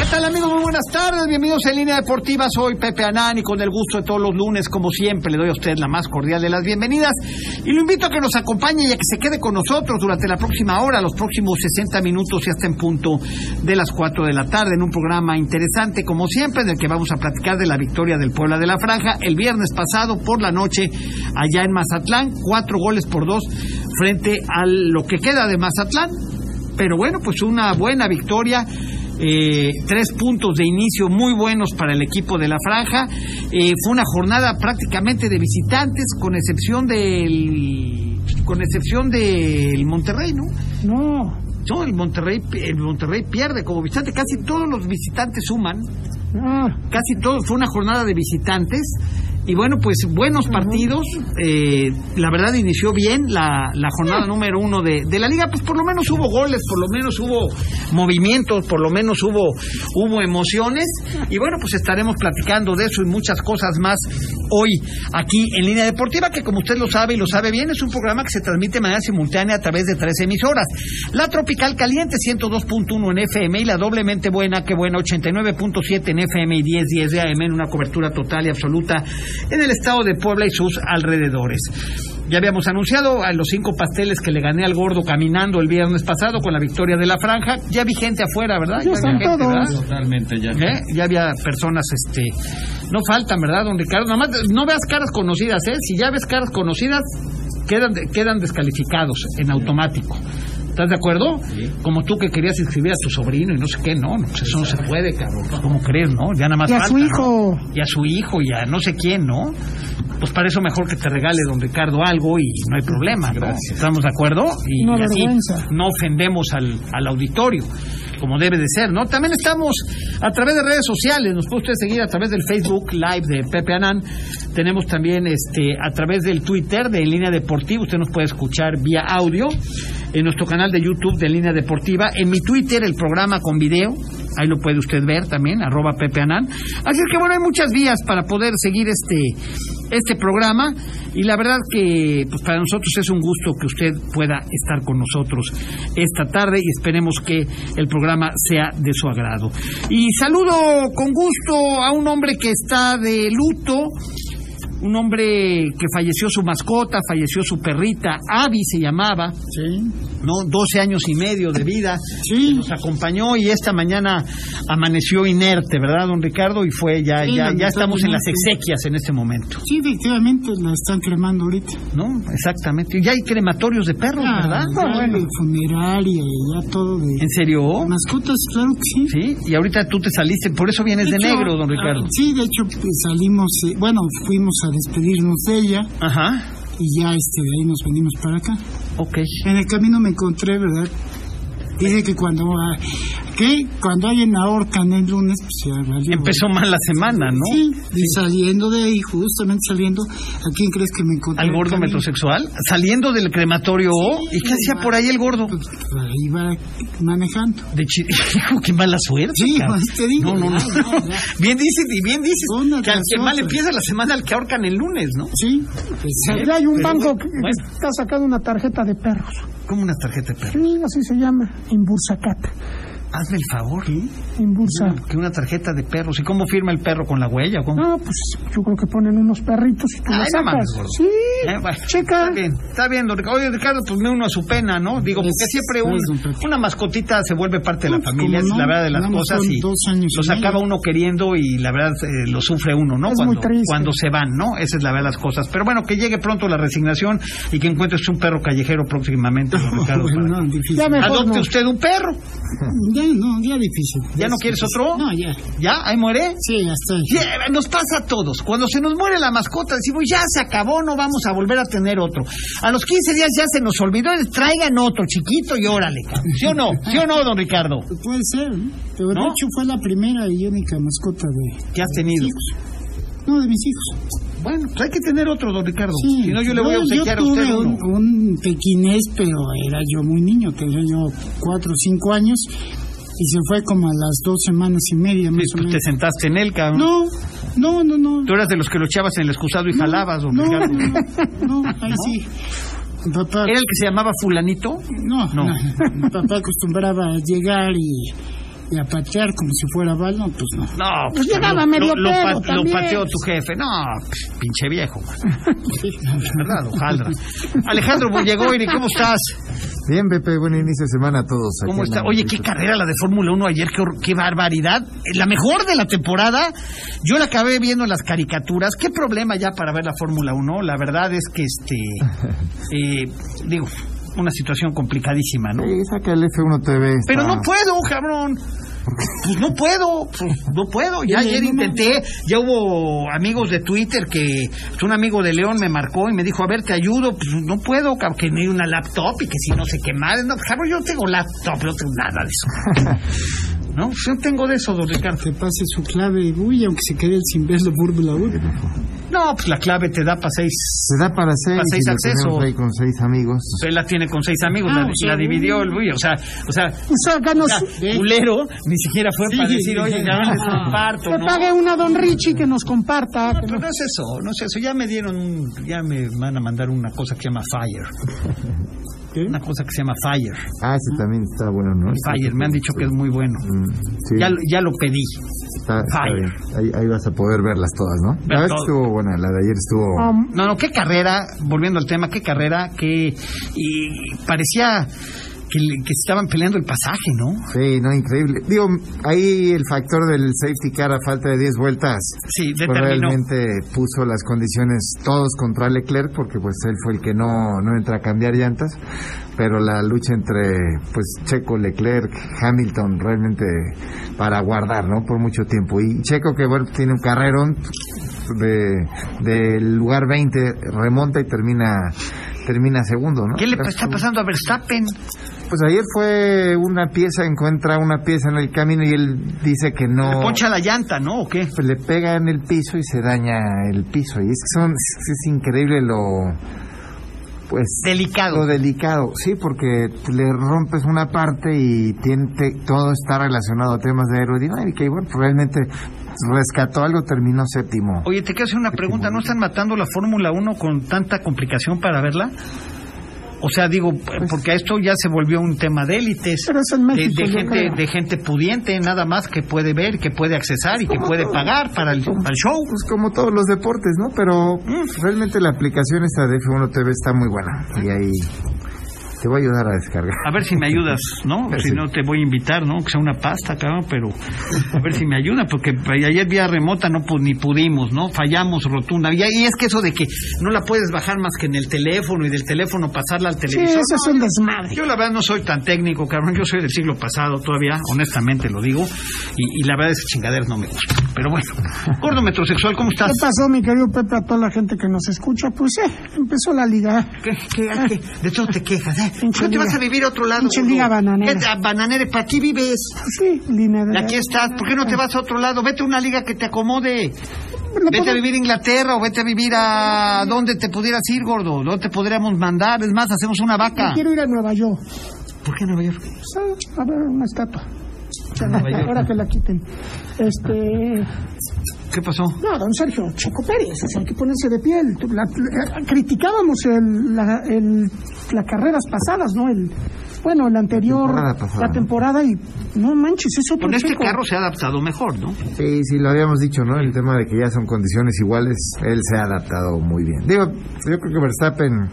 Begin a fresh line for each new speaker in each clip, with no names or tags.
¿Qué tal amigos? Muy buenas tardes, bienvenidos en Línea Deportiva, soy Pepe Anán y con el gusto de todos los lunes, como siempre, le doy a usted la más cordial de las bienvenidas y lo invito a que nos acompañe y a que se quede con nosotros durante la próxima hora, los próximos 60 minutos y hasta en punto de las 4 de la tarde, en un programa interesante como siempre, en el que vamos a platicar de la victoria del Puebla de la Franja el viernes pasado por la noche allá en Mazatlán, cuatro goles por dos frente a lo que queda de Mazatlán, pero bueno, pues una buena victoria eh, tres puntos de inicio muy buenos para el equipo de la franja. Eh, fue una jornada prácticamente de visitantes, con excepción del con excepción del Monterrey, ¿no?
No.
No, el Monterrey, el Monterrey pierde como visitante. Casi todos los visitantes suman.
Ah.
Casi todo. Fue una jornada de visitantes. Y bueno, pues buenos partidos. Eh, la verdad inició bien la, la jornada número uno de, de, la liga. Pues por lo menos hubo goles, por lo menos hubo movimientos, por lo menos hubo, hubo emociones. Y bueno, pues estaremos platicando de eso y muchas cosas más hoy aquí en Línea Deportiva, que como usted lo sabe y lo sabe bien, es un programa que se transmite de manera simultánea a través de tres emisoras. La Tropical Caliente 102.1 en FM y la doblemente buena, que buena 89.7 en FM y 10.10 de AM en una cobertura total y absoluta en el estado de Puebla y sus alrededores. Ya habíamos anunciado a los cinco pasteles que le gané al gordo caminando el viernes pasado con la victoria de la franja. Ya vi gente afuera, ¿verdad?
Ya, están
gente,
todos.
¿verdad?
Totalmente, ya.
¿Eh? Ya había personas, este, no faltan, ¿verdad, don Ricardo? Nada más, no veas caras conocidas, ¿eh? Si ya ves caras conocidas, quedan, quedan descalificados en automático. ¿Estás de acuerdo?
Sí.
Como tú que querías inscribir a tu sobrino y no sé qué, no, no pues eso no se puede, cabrón. ¿Cómo crees, no? Ya nada más
Y a
falta,
su
¿no?
hijo.
Y a su hijo y a no sé quién, ¿no? Pues para eso mejor que te regale don Ricardo algo y no hay problema, ¿no?
Gracias.
¿Estamos de acuerdo? Y,
Una
y así
vergüenza.
no ofendemos al, al auditorio como debe de ser, ¿no? También estamos a través de redes sociales, nos puede usted seguir a través del Facebook Live de Pepe Anán, tenemos también este a través del Twitter de Línea Deportiva, usted nos puede escuchar vía audio, en nuestro canal de YouTube de Línea Deportiva, en mi Twitter el programa con video, ahí lo puede usted ver también, arroba Pepe Anán. Así es que bueno, hay muchas vías para poder seguir este este programa y la verdad que pues para nosotros es un gusto que usted pueda estar con nosotros esta tarde y esperemos que el programa sea de su agrado. Y saludo con gusto a un hombre que está de luto, un hombre que falleció su mascota, falleció su perrita, Abby se llamaba,
Sí.
¿no? 12 años y medio de vida,
Sí.
nos acompañó y esta mañana amaneció inerte, ¿verdad, don Ricardo? Y fue ya,
Sí,
ya, ya estamos en las exequias en este momento,
Sí, efectivamente la están cremando ahorita.
¿no? Exactamente. Y ya hay crematorios de perros,
Ah,
¿verdad?
ya de funeraria y ya todo de
¿En serio?
mascotas, claro que sí.
Sí, y ahorita tú te saliste, por eso vienes de,
hecho,
negro, don Ricardo.
ah, sí, de hecho pues, salimos, eh, bueno, fuimos a despedirnos de ella
Ajá,
y ya este, de ahí nos venimos para acá.
ok.
En el camino me encontré, ¿verdad? Dice que cuando, ¿qué? Cuando hay en ahorcan el lunes, pues ya valió.
Empezó mal la semana, ¿no?
Sí, y saliendo de ahí, justamente saliendo, ¿a quién crees que me encontré?
Al gordo metrosexual, saliendo del crematorio O. ¿Y qué hacía por ahí el gordo?
Pues, ahí va manejando.
De Hijo, qué mala suerte.
Sí, pues, te digo,
no, no, no.
ya, ya, ya.
Bien dices, y bien dices.
Una
que al que mal empieza la semana al que ahorcan el lunes, ¿no?
Sí, pues,
Ya hay un
Pero
banco que
bueno.
está sacando una tarjeta de perros.
Como una tarjeta de perro.
Sí, así se llama, en Bursacat.
Hazme el favor.
En Bursa.
Que una tarjeta de perros. ¿Y cómo firma el perro con la huella? ¿Cómo?
No, pues yo creo que ponen unos perritos y tú
Ay, no
sacas.
mames,
sí,
Eh, bueno,
checa.
Está bien, está bien. Oye, Ricardo, pues me uno a su pena, ¿no? Digo, porque siempre un- una mascotita se vuelve parte de la
Pues,
familia,
¿cómo
es la
no?
verdad de las cosas y los acaba uno queriendo y la verdad eh, lo sufre uno, ¿no?
Es
cuando,
muy triste.
cuando se van, ¿no? Esa es la verdad de las cosas. Pero bueno, que llegue pronto la resignación y que encuentres un perro callejero próximamente, Ricardo.
no,
Adopte
no.
usted un perro.
Ya, no, ya difícil.
¿Ya no
es
quieres otro?
No, ya.
¿Ya? ¿Ahí muere?
Sí, ya estoy.
Eh, Nos pasa a todos. Cuando se nos muere la mascota, decimos, ya se acabó, no vamos a volver a tener otro. A los 15 días ya se nos olvidó, traigan otro chiquito y órale. ¿Sí o no? ¿Sí o no, don Ricardo?
Puede ser, ¿no? Pero
¿No?
de hecho fue la primera y única mascota de
¿Qué has tenido?
No, de mis hijos.
Bueno, pues hay que tener otro, don Ricardo.
Sí,
si no, yo le voy a
yo
obsequiar a usted
un,
uno.
un pequinés, pero era yo muy niño, tenía yo cuatro o cinco años. Y se fue como a las dos semanas y media más
Sí,
o
pues te
menos.
sentaste en él, cabrón.
No, no, no, no.
Tú eras de los que lo echabas en el excusado y jalabas, don
No,
Ricardo.
no, no, ahí sí. Papá,
¿Era el que se llamaba fulanito?
no,
No.
no. Mi papá acostumbraba a llegar y, y a patear como si fuera balón, pues no.
No,
Pues llegaba
lo,
medio
lo, lo
pedo
lo
también.
pateó tu jefe. No, pues, pinche viejo. man. ¿Verdad, hojaldra? Alejandro Bullegoiri, ¿cómo estás?
Bien, Pepe, buen inicio de semana a todos.
¿Cómo está? Oye, qué carrera la de Fórmula 1 ayer, qué, qué barbaridad. La mejor de la temporada. Yo la acabé viendo en las caricaturas. ¿Qué problema ya para ver la Fórmula 1? La verdad es que, este, eh, digo, una situación complicadísima, ¿no?
Sí, saca el F1 TV. está-
Pero no puedo, cabrón. Pues no puedo, pues no puedo. Ya ayer intenté, ya hubo amigos de Twitter que pues, un amigo de León me marcó y me dijo, a ver, te ayudo. Pues no puedo, que ni una laptop y que si no sé qué más. No, cabrón, yo no tengo laptop, no tengo nada de eso. No, Pues yo no tengo de eso, don Ricardo.
Que pase su clave, uy, aunque se quede sin ver la Fórmula 1.
No, pues la clave te da para seis.
Se da para seis,
Para seis
y lo
accesos.
ahí con seis amigos.
Él la tiene con seis amigos,
Ah,
la,
o sea,
la dividió el güey, o sea, o sea,
O sea, que nos,
o sea, culero, ni siquiera fue para decir, oye, ya les comparto,
que
¿no?
pague una Don Richie que nos comparta. que nos-
no es eso, no es eso. Ya me dieron un, ya me van a mandar una cosa que se llama Fire. Una cosa que se llama Fire.
Ah, ese también está bueno, ¿no?
Fire, me han dicho que es muy bueno.
Mm, sí,
Ya, lo- ya lo pedí.
está, está
Fire.
bien. Ahí, ahí vas a poder verlas todas, ¿no?
Ver
la vez estuvo buena, la de ayer estuvo...
Um,
No, no, qué carrera, volviendo al tema, qué carrera, que y parecía que, le- que estaban peleando el pasaje, ¿no?
Sí, no, increíble. Digo, ahí el factor del safety car a falta de 10 vueltas
Sí,
pues realmente puso las condiciones todos contra Leclerc porque pues él fue el que no, no entra a cambiar llantas pero la lucha entre pues Checo, Leclerc, Hamilton realmente para guardar ¿no? por mucho tiempo y Checo que bueno tiene un carrerón de del lugar 20 remonta y termina termina segundo ¿no?
¿Qué le está pasando a Verstappen?
Pues ayer fue una pieza encuentra una pieza en el camino y él dice que no
Le poncha la llanta, ¿no? ¿O qué?
pues le pega en el piso y se daña el piso. Y es que son, es, es increíble lo, pues,
Delicado.
lo delicado. Sí, porque le rompes una parte y tiene, todo está relacionado a temas de aerodinámica. Y bueno, realmente rescató algo, terminó séptimo.
Oye, te quiero hacer una pregunta. ¿No están matando la Fórmula 1 con tanta complicación para verla? O sea, digo, porque esto ya se volvió un tema de élites, de,
México,
de
yo
gente,
creo.
de gente pudiente, nada más que puede ver, que puede accesar y que puede pagar para el, para el show.
Pues como todos los deportes, ¿no? Pero mm, realmente la aplicación esta de F1 TV está muy buena. Y ahí te voy a ayudar a descargar.
A ver si me ayudas, ¿no?
Sí.
Si no te voy a invitar, ¿no? Que sea una pasta, cabrón, pero a ver si me ayuda, porque ayer vía remota no pu- ni pudimos, ¿no? Fallamos rotunda. Y, y es que eso de que no la puedes bajar más que en el teléfono y del teléfono pasarla al
sí,
televisor.
ese es un desmadre.
Yo la verdad no soy tan técnico, cabrón. Yo soy del siglo pasado todavía, honestamente lo digo. Y, y la verdad es que chingaderas no me gusta. Pero bueno, gordo metrosexual, ¿cómo estás?
¿Qué pasó, mi querido Pepe, a toda la gente que nos escucha? Pues eh, empezó la liga.
¿Qué, qué, qué? ¿De todo te quejas, eh? ¿No te vas a vivir a otro lado?
Pinche bananera.
¿Qué, a bananera, ¿para qué vives?
Sí, línea de...
Aquí estás, ¿por qué no te vas a otro lado? Vete a una liga que te acomode. Vete a vivir a Inglaterra o vete a vivir a donde te pudieras ir, gordo. ¿Dónde te podríamos mandar? Es más, hacemos una vaca.
Quiero ir a Nueva York.
¿Por qué Nueva York?
A ver una estatua. Ahora que la quiten. Este...
¿Qué pasó?
No, don Sergio, Checo Pérez, o sea, hay que ponerse de piel. La- la- criticábamos el, la, el, las carreras pasadas, ¿no? El, bueno, el anterior,
temporada pasada.
la temporada y no manches, es otro
Con este
Checo.
carro se ha adaptado mejor, ¿no?
Sí, sí, lo habíamos dicho, ¿no? El tema de que ya son condiciones iguales, él se ha adaptado muy bien. Digo, yo creo que Verstappen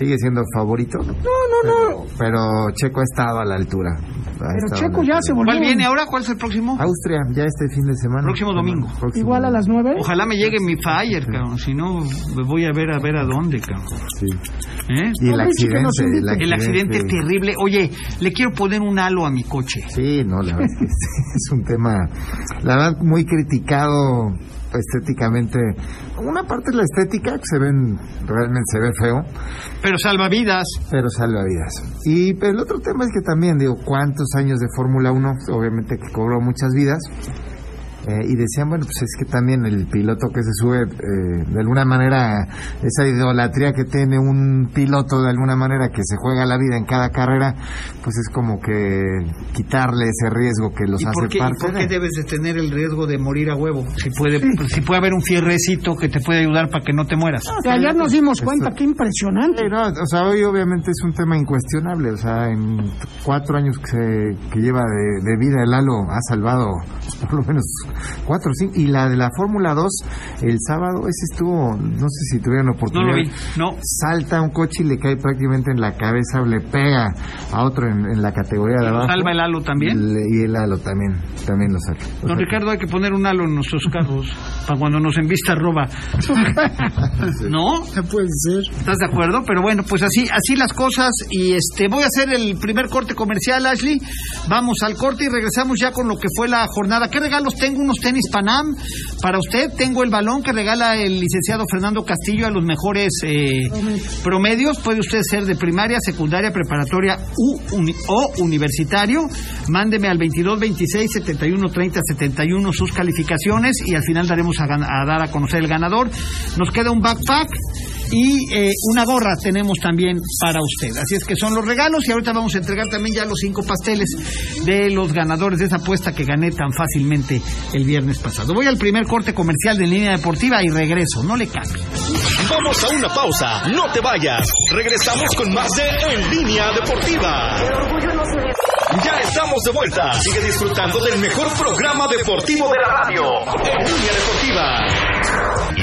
sigue siendo favorito. No, no, no. Pero Checo ha estado a la altura. Ha
Pero Checo ya
altura.
se volvió
¿Cuál viene ahora? ¿Cuál es el próximo?
Austria, ya este fin de semana.
Próximo domingo.
Próximo
igual a las nueve.
Ojalá me llegue mi Fire, cabrón. Si no, me voy a ver a ver a dónde, cabrón.
Sí.
¿Eh?
Y el accidente, el
accidente
accidente.
terrible. Oye, le quiero poner un halo a mi coche.
Sí, no, la verdad es que es, es un tema, la verdad, muy criticado estéticamente. Una parte es la estética, que se ven, realmente se ve feo,
Pero salva vidas.
pero salva vidas. Y el otro tema es que también, digo, cuántos años de Fórmula 1, obviamente que cobró muchas vidas. Eh, y decían, bueno, pues es que también el piloto que se sube, eh, de alguna manera, esa idolatría que tiene un piloto, de alguna manera, que se juega la vida en cada carrera, pues es como que quitarle ese riesgo que los
¿Y
hace
por, qué, y
parte
por qué
de.
debes de tener el riesgo de morir a huevo? Si puede, si puede haber un fierrecito que te puede ayudar para que no te mueras.
Ayer nos dimos cuenta, qué impresionante.
Sí, no, o sea, hoy obviamente es un tema incuestionable. O sea, en cuatro años que, se- que lleva de, de vida el Lalo ha salvado por lo menos cuatro o cinco. Y la de la Fórmula 2, el sábado, ese estuvo, no sé si tuvieron
No
oportunidad.
lo vi, no.
Salta un coche y le cae prácticamente en la cabeza, o le pega a otro en, en la categoría de abajo.
Salva el halo también.
Le- y el halo también, también lo saca. Lo
Don
saca.
Ricardo, hay que poner un halo en nuestros carros para cuando nos envista roba. ¿No?
Ya puede ser.
¿Estás de acuerdo? Pero bueno, pues así, así las cosas. Y este, voy a hacer el primer corte comercial, Ashley. Vamos al corte y regresamos ya con lo que fue la jornada. ¿Qué regalos tengo? Unos tenis Panam para usted. Tengo el balón que regala el licenciado Fernando Castillo a los mejores eh, promedios. Puede usted ser de primaria, secundaria, preparatoria u uni- o universitario. Mándeme al 22 26 71 30 71 sus calificaciones y al final daremos a, a dar a conocer el ganador. Nos queda un backpack y eh, una gorra tenemos también para usted. Así es que son los regalos y ahorita vamos a entregar también ya los cinco pasteles de los ganadores de esa apuesta que gané tan fácilmente el viernes pasado. Voy al primer corte comercial de línea deportiva y regreso. No le cambie.
Vamos a una pausa, no te vayas. Regresamos con más de En Línea Deportiva. Ya estamos de vuelta. Sigue disfrutando del mejor programa deportivo de la radio. En Línea Deportiva.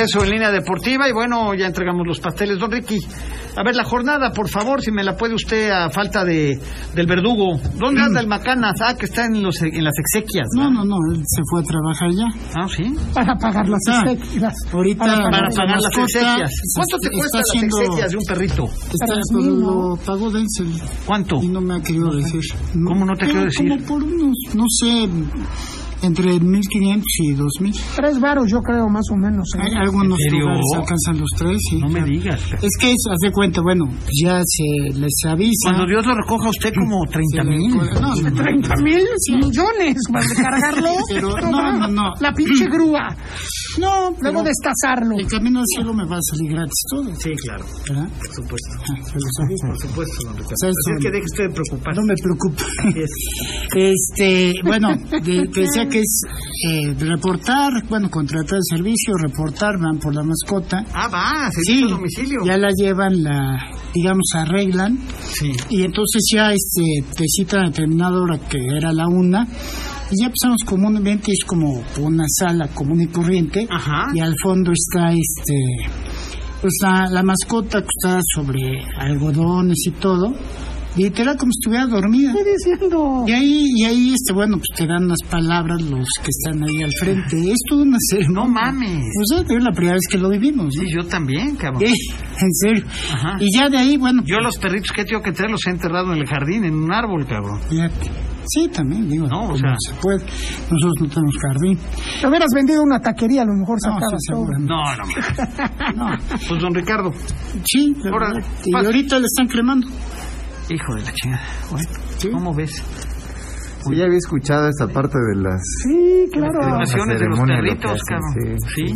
Regreso en línea deportiva y bueno, ya entregamos los pasteles. Don Ricky, a ver la jornada, por favor, si me la puede usted a falta de del verdugo. ¿Dónde anda el Macanas? Ah, que está en, los, en las exequias.
No, no, no, él se fue a trabajar ya.
Ah, sí.
Para pagar las
Ah,
exequias.
ahorita
Para
pagar las exequias. ¿Cuánto te cuesta las exequias de un perrito?
Está, lo pagó Denzel
¿Cuánto?
y no me ha querido decir.
¿Cómo no te quiero decir?
Como por unos, no sé, entre 1.500 y 2.000.
Tres varos, yo creo, más o menos. ¿eh?
Hay algunos lugares alcanzan los tres. sí,
No me
claro.
digas.
Es que, es, haz de cuenta, bueno, ya se les avisa.
Cuando Dios lo recoja a usted como 30
se le-
mil.
No, no,
30 mil millones para recargarlo.
Pero no, no, no.
La pinche grúa.
No,
Luego destazarlo.
el camino al cielo me va a salir gratis todo.
Sí, claro.
¿verdad?
Por supuesto.
Ah, se los.
Por supuesto, don Ricardo.
¿Sabes
Así que deje usted de preocuparse.
No me preocupa. Este, bueno, de- que decía que es eh, reportar, bueno, contratar el servicio, reportar, van por la mascota.
Ah, va, se
Sí,
a domicilio.
ya la llevan, la, digamos, arreglan
Sí.
y entonces ya este te citan a determinada hora que era la una y ya pasamos comúnmente es como una sala común y corriente
Ajá.
y al fondo está este pues la, la mascota que está sobre algodones y todo literal como si estuviera dormida
Estoy diciendo.
y ahí y ahí este bueno pues te dan unas palabras los que están ahí al frente es toda una ceremonia
No mames.
o sea es la primera vez que lo vivimos ¿no?
Sí, yo también, cabrón.
Eh, en serio
Ajá.
y ya de ahí bueno
Yo los perritos que he tenido que traer los he enterrado en el jardín, en un árbol, cabrón.
Fíjate. Sí, también, digo,
No, o sea-
se puede. Nosotros no tenemos jardín.
Te hubieras vendido una taquería, a lo mejor
No,
sacabas
sí,
todo.
seguramente.
No, no. Pues don Ricardo,
Sí, verdad. Y ahorita le están cremando.
Hijo de la chingada. Bueno, ¿cómo ves?
Sí, ya había escuchado esta parte de las...
Sí, claro.
la
Naciones de los perritos, cabrón.
sí,
Sí.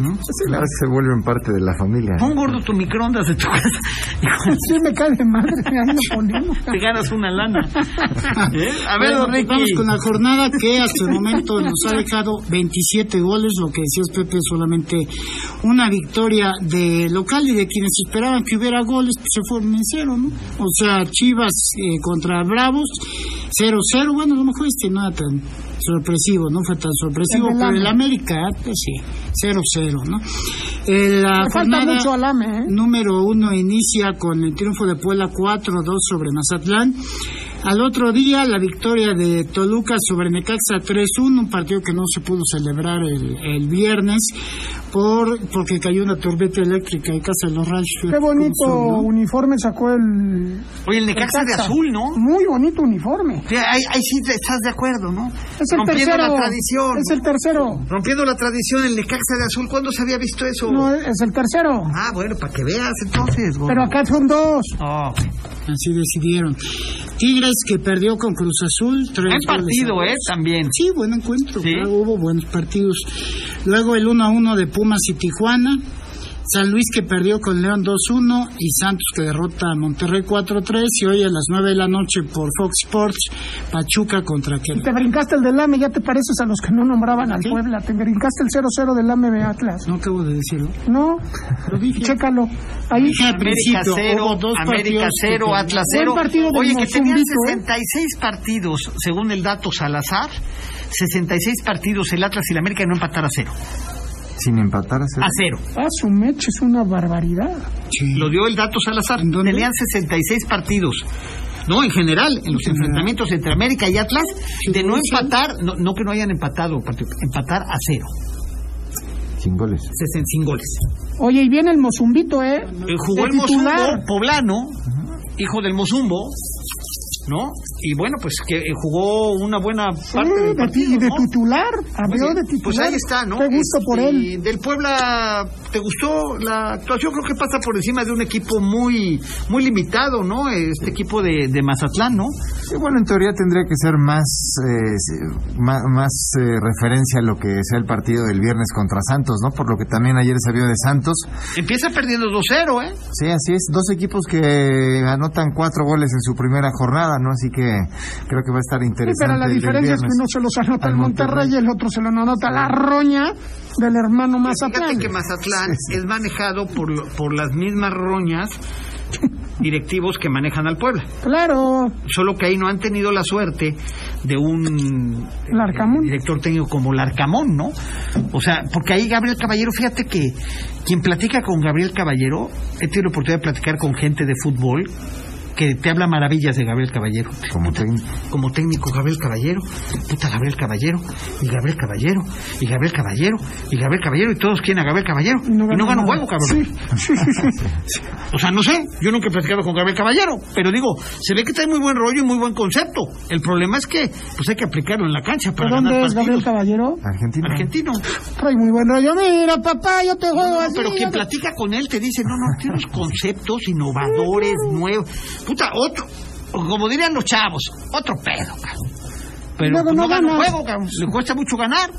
¿Mm?
Sí, que se vuelven parte de la familia.
Pon gordo tu microondas de tu casa.
Sí, me cae de madre, ahí lo ponemos.
Te ganas una lana. ¿Eh? A ver,
Bueno,
Ricky.
vamos con la jornada que hasta el momento nos ha dejado 27 goles, lo que decías Pepe, solamente una victoria de local y de quienes esperaban que hubiera goles, pues se fueron en cero, ¿no? O sea, Chivas eh, contra Bravos, 0-0, bueno, a lo mejor este no era tan sorpresivo, no fue tan sorpresivo, pero el. América, pues sí, 0-0, ¿no? Eh, la
Me falta
jornada-
mucho alame, ¿eh?
Número uno inicia con el triunfo de Puebla 4-2 sobre Mazatlán. Al otro día, la victoria de Toluca sobre Necaxa 3-1, un partido que no se pudo celebrar el, el viernes por porque cayó una tormenta eléctrica en casa de los Rayos.
Qué bonito
¿no?
uniforme sacó el.
Oye, el Necaxa de azul, ¿no?
Muy bonito uniforme.
Sí, ahí, ahí sí estás de acuerdo, ¿no?
Es el
Rompiendo
tercero.
la tradición.
Es el tercero.
Rompiendo la tradición, el Necaxa de azul, ¿cuándo se había visto eso?
No, es el tercero.
Ah, bueno, para que veas entonces. gordo.
Pero acá son dos.
Oh,
Así decidieron. Tigres que perdió con Cruz Azul. Tres
partido. ¿eh? También.
Sí, buen encuentro.
Sí.
claro, hubo buenos partidos. Luego el 1 a 1 de Pumas y Tijuana. San Luis que perdió con León 2-1 y Santos que derrota a Monterrey 4-3 y hoy a las 9 de la noche por Fox Sports Pachuca contra
Y
Querétaro.
te brincaste el del AME, ya te pareces a los que no nombraban al. Puebla. Te brincaste el 0-0 del AME de Atlas.
No acabo de decirlo.
No,
Lo dije.
chécalo. Ahí.
Dije al
América
principio,
cero,
hubo dos
América
partidos que
cero,
perdieron.
Atlas
Buen
cero.
partido del
Oye, que tenían
Mozumbito, ¿eh?
66 partidos, según el dato Salazar, 66 partidos el Atlas y la América y no empatar a cero.
Sin empatar a cero.
A cero.
Ah, su meche es una barbaridad.
Sí.
Lo dio el dato Salazar. Tenían 66 partidos. No, en general, en los enfrentamientos entre América y Atlas, de no empatar, no, no que no hayan empatado, partido, empatar a cero,
Sin goles.
sesen- sin goles.
Oye, y viene el Mozumbito, ¿eh?
Eh, jugó
De
el Mozumbo, poblano, hijo del Mozumbo, ¿no? Y bueno, pues que eh, jugó una buena
Sí,
parte del
de,
partido,
y de
¿no?
titular.
Muy
Abrió
bien.
de titular.
Pues ahí está, ¿no?
Qué gusto por
Este,
él.
Del Puebla, ¿te gustó la actuación? Creo que pasa por encima de un equipo muy muy limitado, ¿no? Este equipo de, de Mazatlán, ¿no?
Sí, bueno, en teoría tendría que ser más eh, sí, más, más, eh, referencia a lo que sea el partido del viernes contra Santos, ¿no? Por lo que también ayer se vio de Santos.
Empieza perdiendo 2-0, ¿eh?
Sí, así es. Dos equipos que anotan cuatro goles en su primera jornada, ¿no? Así que creo que va a estar
Sí,
interesante.
pero la
el
diferencia es que uno se los anota
Al
el Monterrey,
Monterrey.
y el otro se lo anota la roña del hermano
Fíjate
Mazatlán.
que Mazatlán es manejado por, por las mismas roñas directivos que manejan al Puebla.
Claro,
Solo que ahí no han tenido la suerte de un
Larcamón.
eh, director técnico como Larcamón, ¿no? O sea, porque ahí Gabriel Caballero, fíjate que quien platica con Gabriel Caballero, he tenido la oportunidad de platicar con gente de fútbol que te habla maravillas de Gabriel Caballero.
Como técnico.
Como técnico, Gabriel Caballero, puta Gabriel Caballero, y Gabriel Caballero, y Gabriel Caballero, y Gabriel Caballero, y todos quieren a Gabriel Caballero, y no,
gana
un juego, cabrón.
Sí.
O sea, no sé, yo nunca he platicado con Gabriel Caballero, pero digo, se ve que trae muy buen rollo y muy buen concepto. El problema es que pues hay que aplicarlo en la cancha
¿De
para
dónde
ganar
es Gabriel. Caballero?
Argentina.
Argentino.
Trae muy buen rollo. Mira, papá, yo te juego
No,
así.
pero quien
te-
platica con él te dice, no, no, tienes conceptos innovadores, nuevos. Puta, otro, como dirían los chavos, otro pedo, cabrón. Pero pues,
no
no gana un
gana.
juego, cabrón. Le cuesta mucho ganar.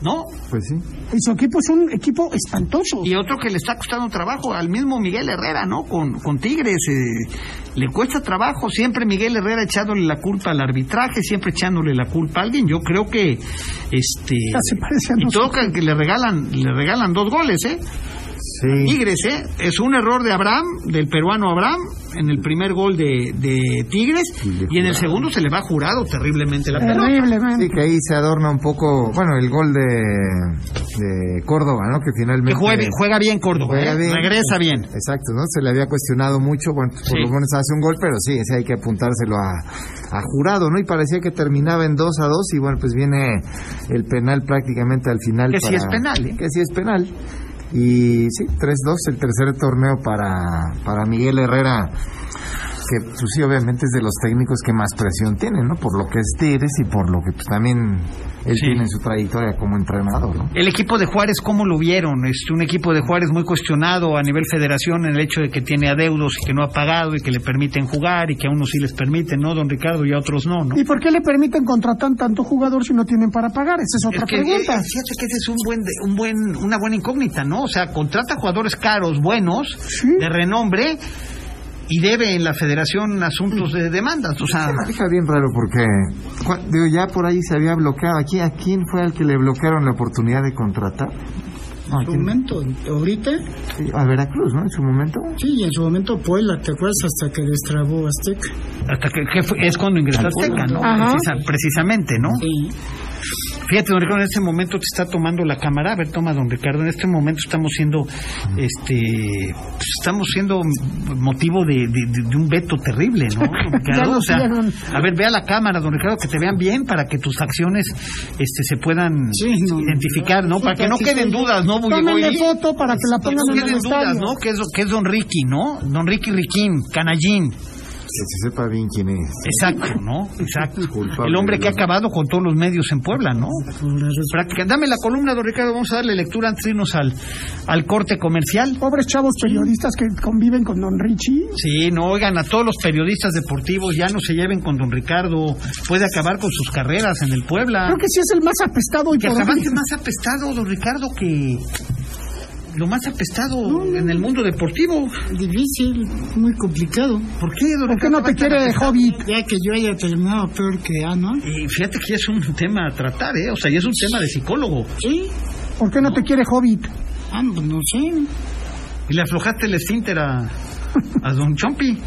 ¿No?
Pues sí.
Y su equipo es un equipo espantoso.
Y otro que le está costando trabajo al mismo Miguel Herrera, ¿no? Con, con Tigres. eh, le cuesta trabajo. Siempre Miguel Herrera echándole la culpa al arbitraje, siempre echándole la culpa a alguien. Yo creo que. este
Ya se parece a
Y todo que le regalan le regalan dos goles, ¿eh?
Sí.
Tigres, ¿eh? Es un error de Abraham, del peruano Abraham, en el primer gol de, de Tigres.
Y de
Y en el segundo se le va jurado terriblemente la pelota.
Terriblemente.
Sí, que ahí se adorna un poco, bueno, el gol de, de Córdoba, ¿no? Que finalmente...
Que juegue- juega bien Córdoba,
Juega
¿eh? regresa bien.
Exacto, ¿no? Se le había cuestionado mucho, bueno, por
Sí.
lo menos hace un gol, pero sí, ese hay que apuntárselo a, a jurado, ¿no? Y parecía que terminaba en 2 a 2 y bueno, pues viene el penal prácticamente al final.
Que sí es penal, ¿eh?
Que sí es penal. Y sí, 3-2, el tercer torneo para, para Miguel Herrera, que pues sí, obviamente es de los técnicos que más presión tienen, ¿no? Por lo que es Tigres y por lo que pues, también él
Sí.
tiene en su trayectoria como entrenador, ¿no?
El equipo de Juárez, ¿cómo lo vieron? Es un equipo de Juárez muy cuestionado a nivel federación en el hecho de que tiene adeudos y que no ha pagado y que le permiten jugar y que a unos sí les permiten, ¿no, don Ricardo? Y a otros no, ¿no?
¿Y por qué le permiten contratar tanto jugador si no tienen para pagar? Esa es otra
Es que,
pregunta.
eh, fíjate que ese es un buen, un buen, una buena incógnita, ¿no? O sea, contrata jugadores caros, buenos,
Sí.
de renombre, y debe en la federación asuntos de demandas. O sea,
Se maneja bien raro porque digo, ya por ahí se había bloqueado. ¿Aquí, ¿A quién fue al que le bloquearon la oportunidad de contratar? No, ¿a
En su momento, ahorita,
Sí, a Veracruz, ¿no? En su momento.
sí, y en su momento Puebla, ¿te acuerdas? Hasta que destrabó Azteca.
hasta que, que fue- es cuando ingresó Azteca, ¿no?
Ajá.
Precisa- precisamente, ¿no?
Sí.
Fíjate, don Ricardo, en este momento te está tomando la cámara. A ver, toma, don Ricardo. En este momento estamos siendo, este, pues, estamos siendo motivo de, de- de- un veto terrible, ¿no? Ricardo? O sea, a ver, vea la cámara, don Ricardo, que te vean bien para que tus acciones, este, se puedan
Sí, no,
identificar, ¿no?
sí,
Para que no queden dudas, ¿no?
Tómenle foto para que la
Que
pongan
no
en el
dudas,
estadio.
¿no? Que es, que es don Ricky, ¿no? Don Ricky Riquín, canallín.
Que se sepa bien quién es.
Exacto, ¿no? Exacto.
Culpable
El hombre que ha acabado con todos los medios en Puebla, ¿no? Práctica. Dame la columna, don Ricardo. Vamos a darle lectura antes de irnos al, al corte comercial.
Pobres chavos periodistas que conviven con Don Richie.
Sí, no, oigan, a todos los periodistas deportivos ya no se lleven con don Ricardo. Puede acabar con sus carreras en el Puebla.
Creo que sí es el más apestado y
Que
por
acabaste más apestado, don Ricardo, que lo más apestado en el mundo deportivo.
Difícil, muy complicado.
¿Por qué, don
¿Por qué no te quiere Hobbit?
Ya que yo haya terminado peor que Ano.
Y fíjate que ya es un tema a tratar, ¿eh? O sea, ya es un tema de psicólogo.
Sí.
¿Por qué no te quiere Hobbit?
Ah, pues no sé.
Y le aflojaste el esfínter a, a don Chompi.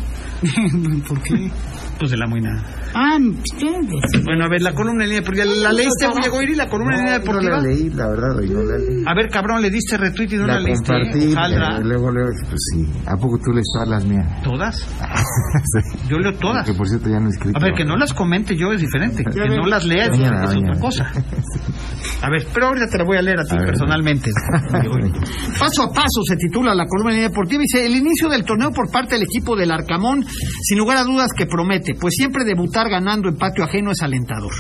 ¿Por qué?
Pues de la muy nada.
Ah, ustedes.
Bueno, a ver, la columna en línea deportiva. ¿La leíste, Bullegoiri, la columna en línea
No, no
deportiva?
la leí, la verdad, hoy no la leí.
A ver, cabrón, le diste retweet y no la,
La
leíste.
compartí, luego, luego, pues sí. ¿A poco tú lees todas las mías?
¿Todas?
Sí.
Yo leo todas.
Que por cierto ya no he escrito.
A ver, que no las comente yo es diferente. Que no las lea es, otra cosa. A ver, pero ahorita te la voy a leer a ti
A
personalmente. Paso a paso se titula la columna en línea deportiva y dice el inicio del torneo por parte del equipo del Arcamón, sin lugar a dudas que promete, pues siempre debutar ganando en patio ajeno es alentador.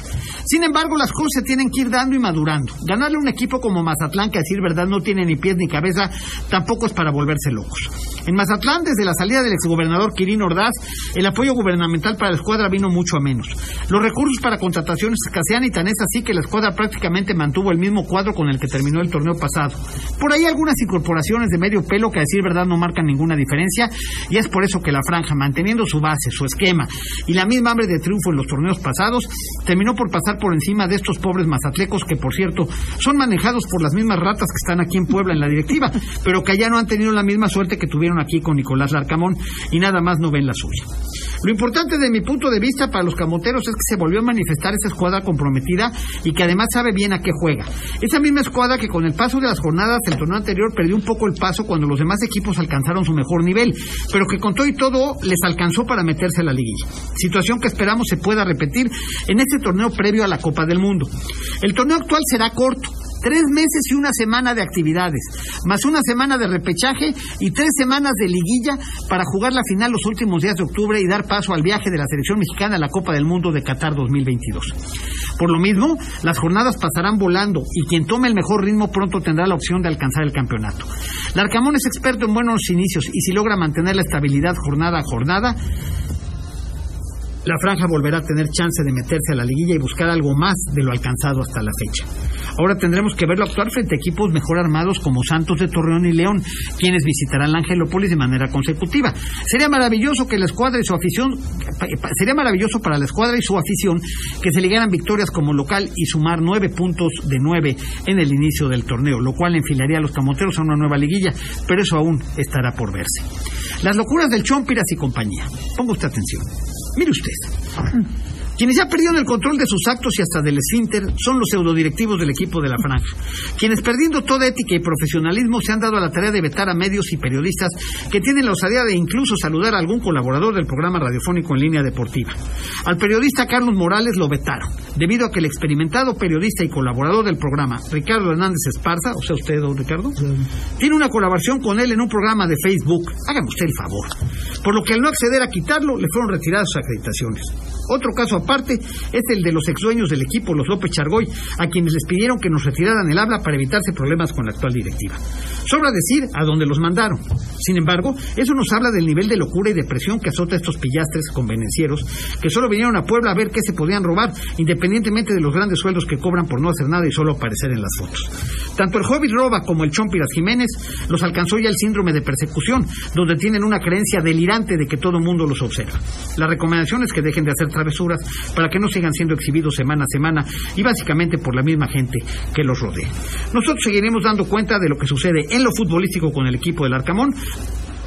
Sin embargo, las cosas se tienen que ir dando y madurando. Ganarle un equipo como Mazatlán, que a decir verdad no tiene ni pies ni cabeza, tampoco es para volverse locos. En Mazatlán, desde la salida del exgobernador Quirino Ordaz, el apoyo gubernamental para la escuadra vino mucho a menos. Los recursos para contrataciones escasean y tan es así que la escuadra prácticamente mantuvo el mismo cuadro con el que terminó el torneo pasado. Por ahí algunas incorporaciones de medio pelo que a decir verdad no marcan ninguna diferencia y es por eso que la franja, manteniendo su base, su esquema y la misma hambre de triunfo en los torneos pasados, terminó por pasar por encima de estos pobres mazatlecos que, por cierto, son manejados por las mismas ratas que están aquí en Puebla en la directiva, pero que allá no han tenido la misma suerte que tuvieron aquí con Nicolás Larcamón y nada más no ven la suya. Lo importante de mi punto de vista para los camoteros es que se volvió a manifestar esa escuadra comprometida y que además sabe bien a qué juega. Esa misma escuadra que con el paso de las jornadas del torneo anterior perdió un poco el paso cuando los demás equipos alcanzaron su mejor nivel, pero que con todo y todo les alcanzó para meterse a la liguilla. Situación que esperamos se pueda repetir en este torneo previo a la Copa del Mundo. El torneo actual será corto, Tres meses y una semana de actividades, más una semana de repechaje y tres semanas de liguilla para jugar la final los últimos días de octubre y dar paso al viaje de la selección mexicana a la Copa del Mundo de Qatar 2022. Por lo mismo, las jornadas pasarán volando y quien tome el mejor ritmo pronto tendrá la opción de alcanzar el campeonato. Larcamón es experto en buenos inicios y si logra mantener la estabilidad jornada a jornada, la franja volverá a tener chance de meterse a la liguilla y buscar algo más de lo alcanzado hasta la fecha. Ahora tendremos que verlo actuar frente a equipos mejor armados como Santos de Torreón y León, quienes visitarán la Angelópolis de manera consecutiva. Sería maravilloso que la escuadra y su afición, sería maravilloso para la escuadra y su afición que se ligaran victorias como local y sumar nueve puntos de nueve en el inicio del torneo, lo cual enfilaría a los camoteros a una nueva liguilla, pero eso aún estará por verse. Las locuras del Chompiras y compañía. Ponga usted atención. Mire usted. Quienes ya perdieron el control de sus actos y hasta del esfínter son los pseudodirectivos del equipo de la franja, quienes perdiendo toda ética y profesionalismo se han dado a la tarea de vetar a medios y periodistas que tienen la osadía de incluso saludar a algún colaborador del programa radiofónico en línea deportiva. Al periodista Carlos Morales lo vetaron, debido a que el experimentado periodista y colaborador del programa, Ricardo Hernández Esparza, o sea usted, don Ricardo, tiene una colaboración con él en un programa de Facebook. Hágame usted el favor. Por lo que al no acceder a quitarlo, le fueron retiradas sus acreditaciones. Otro caso aparte es el de los ex dueños del equipo, los López Chargoy, a quienes les pidieron que nos retiraran el habla para evitarse problemas con la actual directiva. Sobra decir a dónde los mandaron. Sin embargo, eso nos habla del nivel de locura y depresión que azota a estos pillastres convenencieros que solo vinieron a Puebla a ver qué se podían robar, independientemente de los grandes sueldos que cobran por no hacer nada y solo aparecer en las fotos. Tanto el Hobbit Roba como el Chompiras Jiménez los alcanzó ya el síndrome de persecución, donde tienen una creencia delirante de que todo mundo los observa. La recomendación es que dejen de hacer travesuras para que no sigan siendo exhibidos semana a semana y básicamente por la misma gente que los rodea. Nosotros seguiremos dando cuenta de lo que sucede en lo futbolístico con el equipo del Arcamón,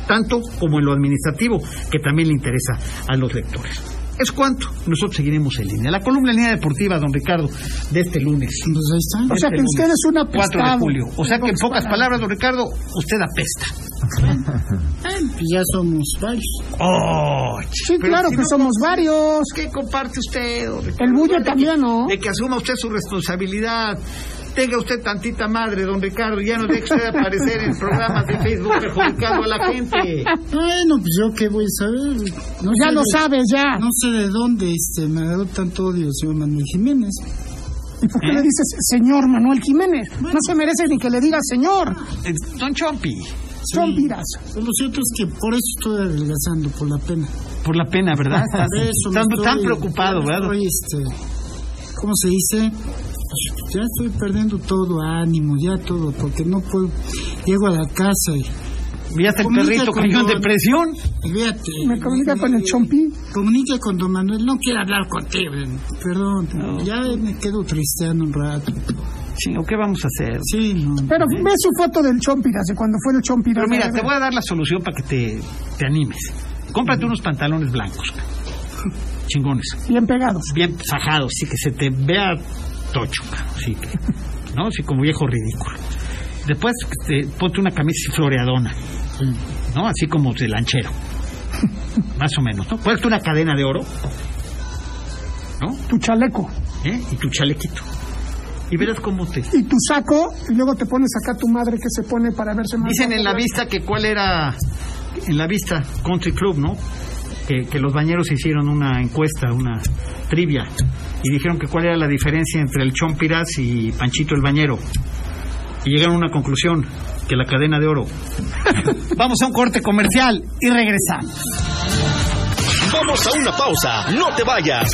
tanto como en lo administrativo, que también le interesa a los lectores. es cuanto. Nosotros seguiremos en línea. La columna en línea deportiva, don Ricardo, de este lunes.
Pues ahí está.
O sea
Este
que usted es un
4 de
apestado.
julio. O sea que en pocas
palabras,
don Ricardo, usted apesta.
Pues ya somos varios.
Oh,
Sí, claro
si
que
no,
somos varios.
¿Qué comparte usted? don Ricardo?
El
que-
también, ¿no?
De que asuma usted su responsabilidad. Tenga usted tantita madre, don Ricardo. Ya no deje usted aparecer en programas de Facebook perjudicando a la gente.
Bueno, pues yo qué voy a saber. No
Ya lo
de-
sabes, ya.
No sé de dónde este, me agarró tanto odio señor Manuel Jiménez.
¿Y por qué
¿Eh?
le dices señor Manuel Jiménez? No se merece ni que le diga señor.
Eh, Don Chompi,
Son viras.
Lo cierto es que por eso estoy adelgazando, por la pena.
por la pena, ¿verdad? Estás
Por eso me
tan,
estoy-
tan preocupado, ¿verdad?
Estoy, este, ¿Cómo se dice? Pues ya estoy perdiendo todo ánimo, ya todo, porque no puedo. Llego a la casa y.
Ya está el perrito
con
cayó en
don-
depresión.
Fíjate.
Me comunica con el chompi.
Comunica con don Manuel, no quiero hablar contigo. Perdón, ya me quedo tristeando un rato.
Sí, ¿o qué vamos a hacer?
Sí, no.
Pero ve su foto del chompiras, de cuando fue el chompiras.
Pero mira, te voy a dar la solución para que te, te animes. Cómprate unos pantalones blancos. Chingones.
Bien pegados.
Bien sajados, así que se te vea tocho. Así que, ¿no? Así como viejo ridículo. Después te, ponte una camisa floreadona. ¿No? Así como de lanchero. Más o menos, ¿no? Ponte una cadena de oro. ¿No?
Tu chaleco.
¿Eh? Y tu chalequito. Y verás cómo te...
Y tu saco. Y luego te pones acá tu madre que se pone para verse más.
Dicen en la vista que cuál era, en la vista Country Club, ¿no? Que, que los bañeros hicieron una encuesta, una trivia, y dijeron que cuál era la diferencia entre el Chompiras y Panchito el Bañero. Y llegaron a una conclusión, que la cadena de oro. Vamos a un corte comercial y regresamos.
Vamos a una pausa, no te vayas.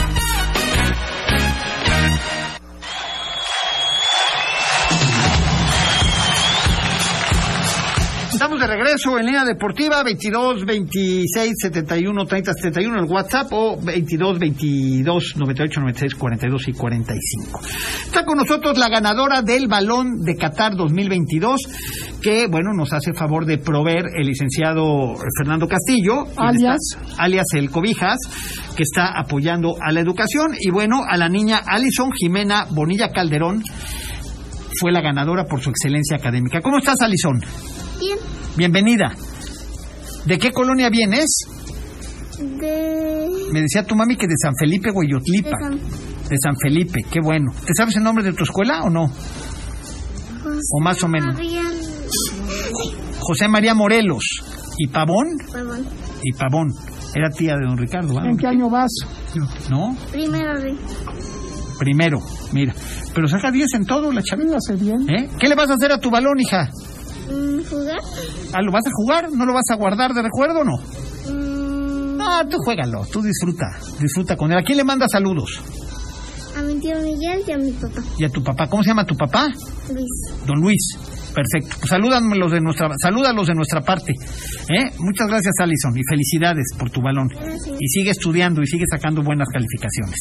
De regreso en línea deportiva 22 26 71 30 71 el WhatsApp o 22 22 98 96 42 y 45. Está con nosotros la ganadora del Balón de Qatar 2022 que bueno nos hace favor de proveer el licenciado Fernando Castillo
Alias.
alias el Cobijas que está apoyando a la educación y bueno a la niña Alison Jimena Bonilla Calderón fue la ganadora por su excelencia académica. ¿Cómo estás, Alison?
Bien,
Bienvenida. ¿De qué colonia vienes?
de...
Me decía tu mami que de San Felipe, Hueyotlipa.
de San
De San Felipe, qué bueno. ¿Te sabes el nombre de tu escuela o no? O más o menos.
María
José María Morelos. ¿Y Pavón?
Pavón.
Y Pavón. Era tía de don Ricardo.
¿En qué año vas?
¿no?
Primero de...
Primero, mira. Pero saca 10 en todo la chavita.
Lo hace bien.
¿Eh? ¿Qué le vas a hacer a tu balón, hija?
Mm, ¿Jugar?
¿Ah, ¿Lo vas a jugar? ¿No lo vas a guardar de recuerdo o no?
Mm,
No, tú juégalo, tú disfruta. Disfruta con él. ¿A quién le manda saludos?
a mi tío Miguel y a mi papá,
Y a tu papá. ¿Cómo se llama tu papá?
Luis.
Don Luis. Perfecto. Pues de nuestra, salúdalos de nuestra parte. ¿eh? Muchas gracias, Alison, y felicidades por tu balón. Y sigue estudiando y sigue sacando buenas calificaciones.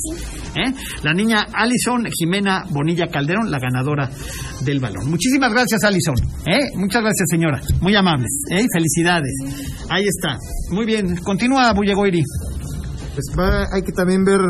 ¿eh? La niña Alison Jimena Bonilla Calderón, la ganadora del balón. Muchísimas gracias, Alison. ¿eh? Muchas gracias, señora. Muy amable. ¿eh? Felicidades. Ahí está. Muy bien. Continúa, Bullegoiri.
Pues va- hay que también ver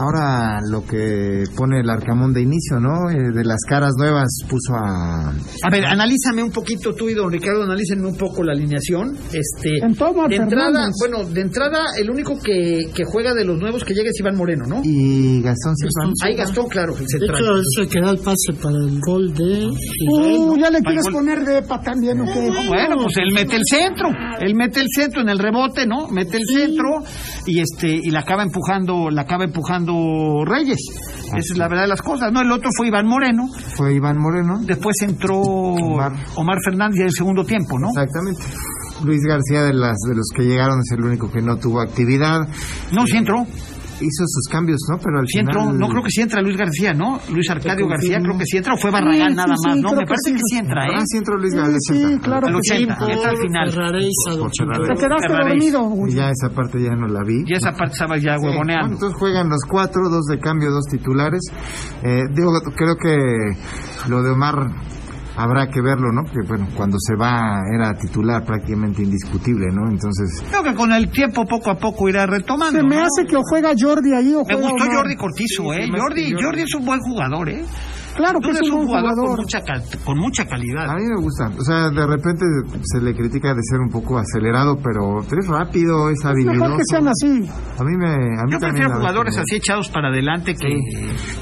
ahora lo que pone el Arcamón de inicio, ¿no? Eh, de las caras nuevas puso a...
A ver, analízame un poquito tú y don Ricardo, analícenme un poco la alineación. Este,
En todo,
de entrada,
Fernández.
bueno, de entrada, el único que, que juega de los nuevos que llega es Iván Moreno, ¿no?
Y Gastón Silva.
Ahí Gastón, claro, el
De hecho, es el que da el pase para el gol de
Uh,
¿no?
ya le quieres poner de EPA también, ¿o qué?
Bueno, pues él mete el centro, él mete el centro en el rebote, ¿no? Mete el centro y este y la acaba empujando, la acaba empujando Reyes. Esa es la verdad de las cosas, ¿no? El otro fue Iván Moreno,
Fue Iván Moreno.
después entró Omar,
Omar.
Fernández en el segundo tiempo, ¿no?
Exactamente. Luis García de las de los que llegaron es el único que no tuvo actividad.
No, sí entró.
Hizo sus cambios, ¿no? Pero al
Sí
final...
entró, no creo que sí entra Luis García, ¿no? Luis Arcadio García creo que sí entra o fue Barragán
Sí,
nada
sí,
más,
sí,
¿no? Me
que
parece
sí.
que sí entra, ¿eh?
Ah, sí entró Luis
Sí,
Gales.
sí, claro
Al
que sí.
80, ya entra al final.
Ferraréis al
Por
82.
Te quedaste dormido.
Y ya esa parte ya no la vi.
Y esa parte estaba ya
bueno,
huevoneando.
entonces juegan los cuatro, dos de cambio, dos titulares. Eh, digo, creo que lo de Omar habrá que verlo, ¿no? Que bueno, cuando se va era titular prácticamente indiscutible, ¿no? Entonces,
Creo que con el tiempo poco a poco irá retomando.
Se me
¿no?
hace que o juega Jordi ahí o
Me
juega
gustó
Omar.
Jordi Cortizo, ¿eh? Jordi, Jordi es un buen jugador, ¿eh?
Claro que es un
jugador,
jugador.
Con, mucha, cal- con mucha calidad.
a mí me gusta. O sea, de repente se le critica de ser un poco acelerado, pero es rápido, es
Es
habilidoso.
mejor que sean así.
A mí me... A mí
Yo prefiero jugadores así echados para adelante que...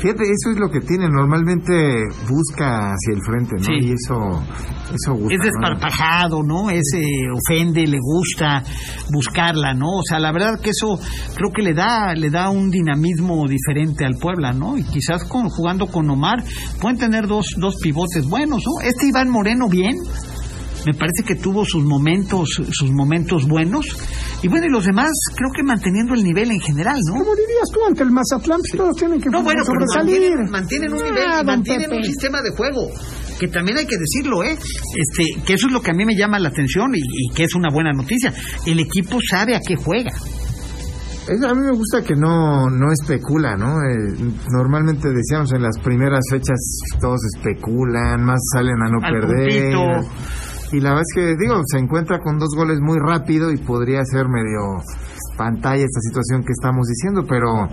Fíjate, eso es lo que tiene. Normalmente busca hacia el frente, ¿no?
Sí.
Y eso, eso gusta.
Es
¿no?
desparpajado, ¿no? Es eh, ofende, le gusta buscarla, ¿no? O sea, la verdad que eso creo que le da le da un dinamismo diferente al Puebla, ¿no? Y quizás con, jugando con Omar pueden tener dos, dos pivotes buenos, ¿no? Este Iván Moreno bien, me parece que tuvo sus momentos sus momentos buenos y bueno y los demás creo que manteniendo el nivel en general, ¿no?
¿Cómo dirías tú ante el Mazatlán? Pues Todos tienen que
No, bueno, pero
sobresalir.
mantienen, mantienen un nivel,
Ah,
mantienen un sistema de juego. Que también hay que decirlo, ¿eh? Este, que eso es lo que a mí me llama la atención y, y que es una buena noticia. El equipo sabe a qué juega.
Es- a mí me gusta que no, no especula, ¿no? Eh, normalmente decíamos en las primeras fechas todos especulan, más salen a no
Al
perder.
puntito.
Y la verdad es que, digo, se encuentra con dos goles muy rápido y podría ser medio pantalla esta situación que estamos diciendo, pero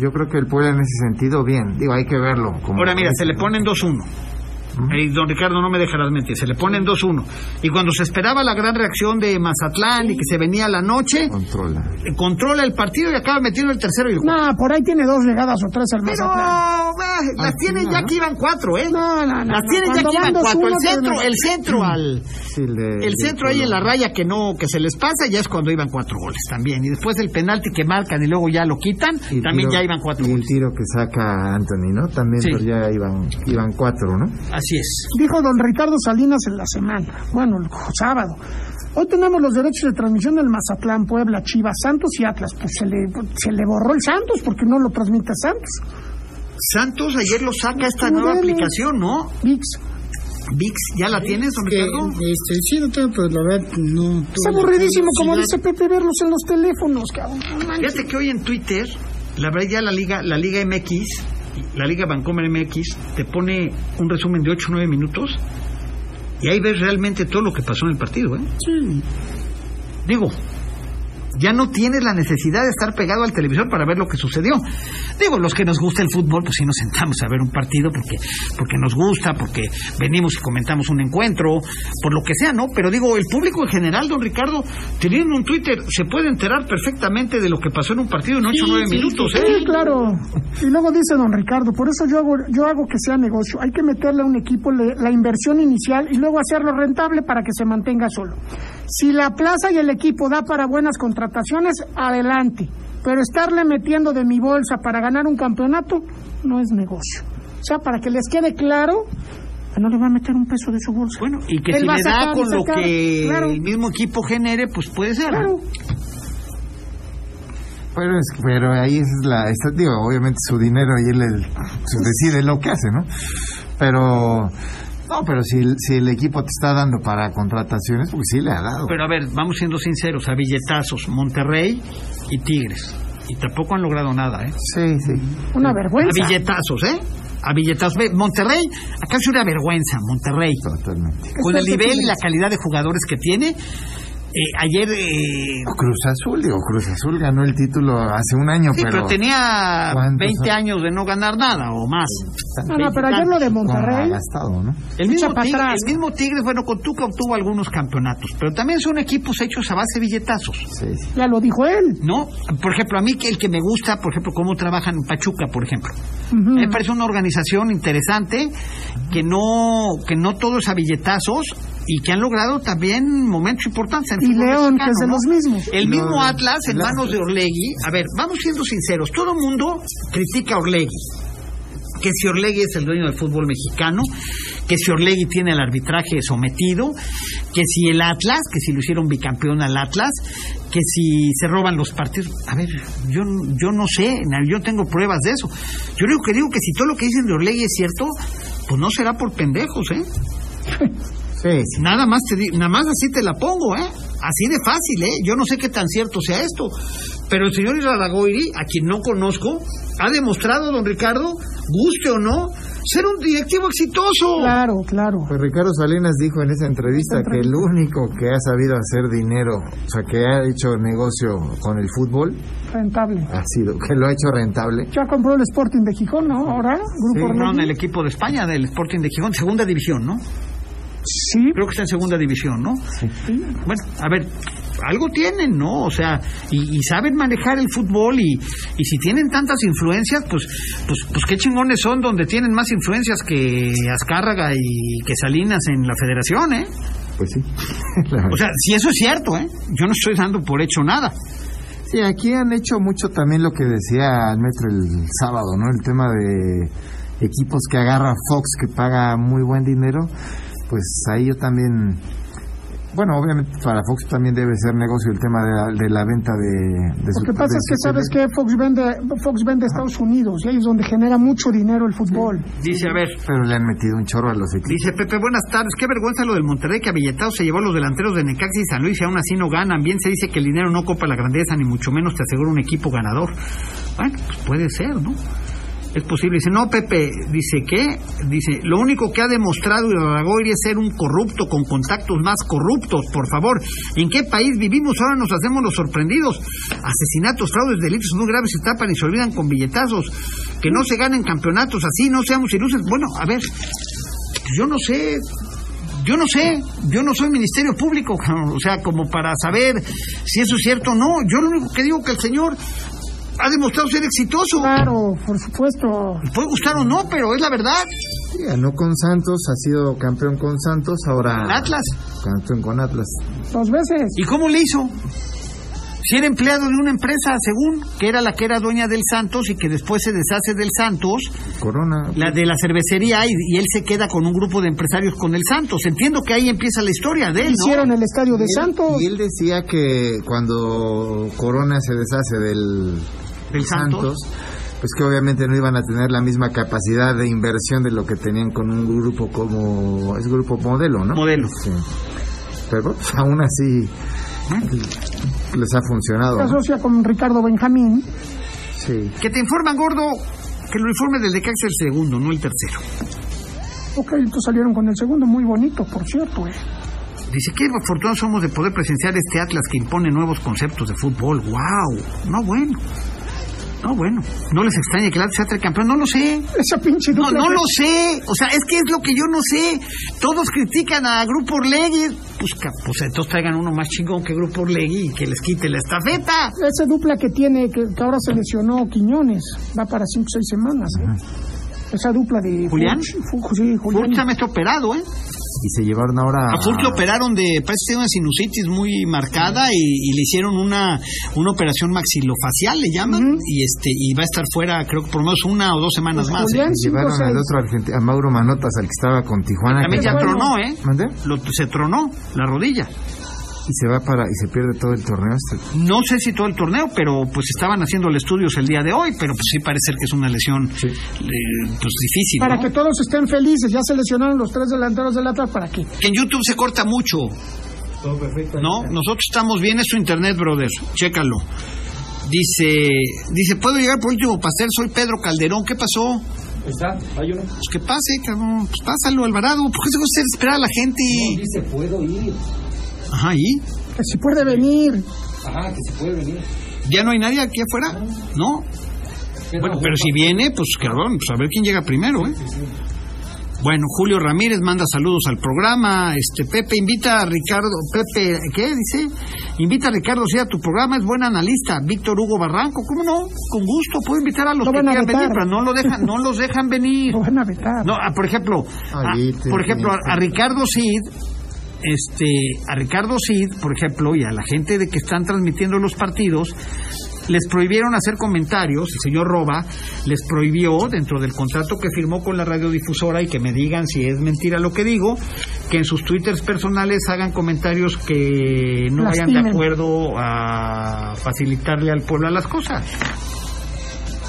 yo creo que el Puebla en ese sentido, bien. Digo, hay que verlo. como-
Ahora mira, se le ponen 2-1. Don Ricardo, no me dejarás mentir, se le ponen 2-1. Y cuando se esperaba la gran reacción de Mazatlán y que se venía la noche,
Controla.
eh, controla el partido y acaba metiendo el tercero y el.
No, por ahí tiene dos llegadas o tres el
Pero
Mazatlán.
eh, las
Al
tiene ya que iban cuatro, ¿eh?
No, no, no.
Las tiene ya que iban cuatro. El
2-1,
centro,
pero-
el centro al...
El
El centro ahí en la raya que no que se les pasa ya es cuando iban cuatro goles también y después del penalti que marcan y luego ya lo quitan
Y el
también ya iban cuatro
Y el
goles
tiro que saca Anthony, ¿no? También pues ya iban, iban cuatro, ¿no?
Así es
Dijo don Ricardo Salinas en la semana, bueno, el sábado. Hoy tenemos los derechos de transmisión del Mazatlán, Puebla, Chivas, Santos y Atlas. Pues se le, se le borró el Santos porque no lo transmite Santos.
Santos ayer lo saca esta
Tú
nueva
dale.
aplicación ¿no?
VIX.
VIX ya la tienes don Ricardo
este, sí, lo tengo, pero la verdad no.
Es aburridísimo, como dice Pepe, verlos en los teléfonos, cabrón. No
fíjate que hoy en Twitter la verdad ya la liga la liga MX la liga Vancomer MX te pone un resumen de 8 o 9 minutos y ahí ves realmente todo lo que pasó en el partido ¿eh?
Sí.
Digo, ya no tienes la necesidad de estar pegado al televisor para ver lo que sucedió. Digo, los que nos gusta el fútbol, pues sí nos sentamos a ver un partido porque, porque nos gusta, porque venimos y comentamos un encuentro, por lo que sea, ¿no? Pero digo, el público en general, don Ricardo, teniendo un Twitter, se puede enterar perfectamente de lo que pasó en un partido en 8 o 9 minutos, ¿eh?
Sí, claro. Y luego dice don Ricardo, por eso yo hago, yo hago que sea negocio. Hay que meterle a un equipo le- la inversión inicial y luego hacerlo rentable para que se mantenga solo. Si la plaza y el equipo da para buenas contrataciones, adelante. Pero estarle metiendo de mi bolsa para ganar un campeonato no es negocio. O sea, para que les quede claro, no le va a meter un peso de su bolsa.
Bueno, y que
Él
si le da
sacar
con lo que
claro.
el mismo equipo genere, pues puede ser.
Claro.
Pero, es- pero ahí es la, está, digo, obviamente su dinero y él el- su- decide lo que hace, ¿no? Pero, no, pero si, el- si el equipo te está dando para contrataciones, pues sí le ha dado.
Pero a ver, vamos siendo sinceros, a billetazos, Monterrey y Tigres. Y tampoco han logrado nada, ¿eh?
Sí, sí.
Una
A
vergüenza.
billetazos, ¿eh? A billetazos. Ve, Monterrey, acá es una vergüenza, Monterrey.
Totalmente.
Con el nivel y la calidad de jugadores que tiene. Eh, ayer. eh,
Cruz Azul, digo, Cruz Azul ganó el título hace un año,
sí, pero,
pero...
tenía
¿Cuántos
20
son?
años de no ganar nada o más.
No, no, pero ayer lo de
¿Cómo ha
Monterrey.
gastado, ¿no?
El mismo,
atrás,
el mismo Tigres, bueno, con Tuca obtuvo algunos campeonatos, pero también son equipos hechos a base de billetazos.
Sí, sí.
Ya lo dijo él.
¿No? Por ejemplo, a mí que el que me gusta, por ejemplo, cómo trabajan en Pachuca, por ejemplo.
Ujú.
Me parece una organización interesante que no que no todo es a billetazos y que han logrado también momentos importantes en el
Y
fútbol
León, que
mexicano,
es de
¿no?
los mismos.
El
No,
mismo Atlas en
la-
manos de Orlegui. A ver, vamos siendo sinceros. Todo el mundo critica a Orlegui. Que si Orlegui es el dueño del fútbol mexicano, que si Orlegui tiene el arbitraje sometido, que si el Atlas, que si lo hicieron bicampeón al Atlas, que si se roban los partidos. A ver, yo, yo no sé, yo tengo pruebas de eso. Yo lo que digo que si todo lo que dicen de Orlegui es cierto, pues no será por pendejos, ¿eh?
Sí, sí.
Nada más te di- nada más así te la pongo, ¿eh? Así de fácil, ¿eh? Yo no sé qué tan cierto sea esto. Pero el señor Iraragorri, a quien no conozco, ha demostrado, don Ricardo, guste o no, ser un directivo exitoso.
Claro, claro.
Pues Ricardo Salinas dijo en esa entrevista que el único que ha sabido hacer dinero, o sea, que ha hecho negocio con el fútbol,
Rentable.
ha sido, que lo ha hecho rentable.
Ya compró el Sporting de Gijón, ¿no? Ahora, Grupo Orlegui.
el equipo de España, del Sporting de Gijón, segunda división, ¿no?
Sí,
Creo que está en segunda división, ¿no? Bueno, a ver, algo tienen, ¿no? O sea, y, y saben manejar el fútbol y, y si tienen tantas influencias, pues, pues, pues qué chingones son donde tienen más influencias que Azcárraga y que Salinas en la federación, ¿eh?
Pues sí.
O sea, si eso es cierto, ¿eh? Yo no estoy dando por hecho nada.
Sí, aquí han hecho mucho también lo que decía el metro el sábado, ¿no? El tema de equipos que agarra Fox, que paga muy buen dinero, pues ahí yo también... Bueno, obviamente para Fox también debe ser negocio el tema de la, de la venta de, de
Lo
su-
que pasa
de
es que sabes
tele.
que Fox vende, Fox vende a Estados Unidos y ahí es donde genera mucho dinero el fútbol.
Dice, a ver,
Pero le han metido un chorro a los equipos.
Dice Pepe, buenas tardes. Qué vergüenza lo del Monterrey que a se llevó a los delanteros de Necaxa y San Luis y aún así no ganan. Bien se dice que el dinero no copa la grandeza, ni mucho menos te asegura un equipo ganador. Bueno, pues puede ser, ¿no? Es posible. Dice, no, Pepe, dice, ¿qué? Dice, lo único que ha demostrado Iraragorri es ser un corrupto con contactos más corruptos, por favor. ¿En qué país vivimos? Ahora nos hacemos los sorprendidos. Asesinatos, fraudes, delitos muy graves se tapan y se olvidan con billetazos. Que no se ganen campeonatos así, no seamos ilusos. Bueno, a ver, yo no sé, yo no sé, yo no soy Ministerio Público, o sea, como para saber si eso es cierto o no. Yo lo único que digo que el señor ha demostrado ser exitoso.
Claro, por supuesto.
Puede gustar o no, pero es la verdad.
Sí, ganó con Santos, ha sido campeón con Santos, ahora
Atlas.
campeón con Atlas.
Dos veces.
¿Y cómo le hizo? Si era empleado de una empresa, según, que era la que era dueña del Santos y que después se deshace del Santos,
Corona.
la de la cervecería, y, y él se queda con un grupo de empresarios con el Santos. Entiendo que ahí empieza la historia de él, ¿no?
Hicieron el estadio de Santos.
Y él decía que cuando Corona se deshace del,
Del Santos.
pues que obviamente no iban a tener la misma capacidad de inversión de lo que tenían con un grupo como es grupo modelo, ¿no?
Modelo.
Sí. Pero pues, aún así les ha funcionado.
Se
¿no?
asocia con Ricardo Benjamín.
Sí.
Que te informan, gordo, que el uniforme del Necaxa es el segundo, no el tercero.
Ok, entonces salieron con el segundo, muy bonito, por cierto. eh.
Dice, qué afortunados somos de poder presenciar este Atlas que impone nuevos conceptos de fútbol. ¡Wow! No, bueno. No, bueno. No les extraña que el Atlas sea tricampeón. No lo sé.
Esa pinche
No,
dupla
no lo sé. O sea, es que es lo que yo no sé. Todos critican a Grupo Orlegui. Pues, pues entonces traigan uno más chingón que Grupo Orlegui y que les quite la estafeta.
Esa dupla que tiene, que, que ahora se lesionó Quiñones, va para 5 o 6 semanas. ¿eh? Esa dupla de...
¿Julián?
Furch, Fu- sí, Julián.
Furch está operado, ¿eh?
Y se llevaron ahora
A Furch lo operaron de, parece que tiene una sinusitis muy marcada y, y le hicieron una, una operación maxilofacial, le llaman, y este y va a estar fuera, creo que por lo menos una o dos semanas
Pues
más. ¿eh?
Julián,
se llevaron al otro argentino, a Mauro Manotas, al que estaba con Tijuana.
También ya tronó, ¿eh? Lo- se tronó la rodilla.
Y se va para y se pierde todo el torneo este.
No sé si todo el torneo, pero pues estaban haciendo el estudios el día de hoy, pero pues sí parece ser que es una lesión eh, pues difícil.
Para
¿no?
que todos estén felices, ya se lesionaron los tres delanteros del Atlas, ¿para qué?
Que en YouTube se corta mucho. No, nosotros estamos bien, es su internet, brother. Chécalo. Dice, dice, ¿puedo llegar por último pastel? Soy Pedro Calderón. ¿Qué pasó?
Está, hay uno.
Pues que pase, cabrón. Pues pásalo, Alvarado. ¿Por qué se gusta esperar a la gente?
Dice, puedo ir.
Ajá, ¿y?
Que si puede venir.
Ajá, que se puede venir.
¿Ya no hay nadie aquí afuera? ¿No? Bueno, pero si viene, pues cabrón, pues a ver quién llega primero, ¿eh? Bueno, Julio Ramírez manda saludos al programa. Este Pepe invita a Ricardo, Pepe, ¿qué dice? Invita a Ricardo sí a tu programa, es buen analista. Víctor Hugo Barranco, ¿cómo no? Con gusto, puedo invitar a los
Lo
que
a
quieran venir, pero no lo dejan, no los dejan venir.
Lo van a vetar.
No, ah, por ejemplo, a-
te-
por ejemplo, a, a Ricardo Cid, este, a Ricardo Cid, por ejemplo, y a la gente de que están transmitiendo los partidos, les prohibieron hacer comentarios, el señor Roba les prohibió dentro del contrato que firmó con la radiodifusora y que me digan si es mentira lo que digo, que en sus twitters personales hagan comentarios que no vayan de
Lastimen.
acuerdo a facilitarle al pueblo las cosas.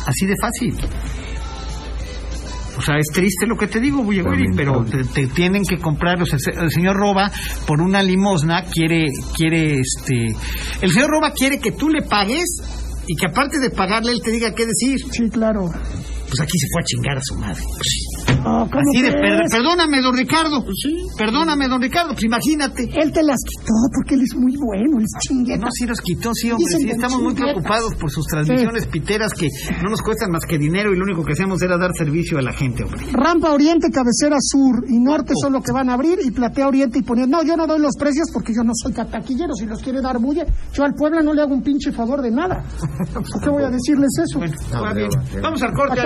Así de fácil. O sea, es triste lo que te digo, Bullegüeri, pero te, te tienen que comprar, o sea, se- el señor Roba por una limosna quiere, quiere, este, el señor Roba quiere que tú le pagues y que aparte de pagarle él te diga qué decir.
Sí, claro.
Pues aquí se fue a chingar a su madre. Pues sí.
¿cómo
Así de
crees?
per- perdóname, don Ricardo. Perdóname, don Ricardo, pues imagínate.
Él te las quitó porque él es muy bueno, él es chingueta.
No, sí los quitó, sí, hombre.
Dicen
Sí, estamos muy preocupados por sus transmisiones piteras que no nos cuestan más que dinero y lo único que hacemos era dar servicio a la gente, hombre.
Rampa Oriente, cabecera sur y norte son lo que van a abrir y platea Oriente y poniendo. No, yo no doy los precios porque yo no soy taquillero. Si los quiere dar bulla, yo al Puebla no le hago un pinche favor de nada. ¿Por qué voy a decirles eso?
Bueno, bien. Vamos al corte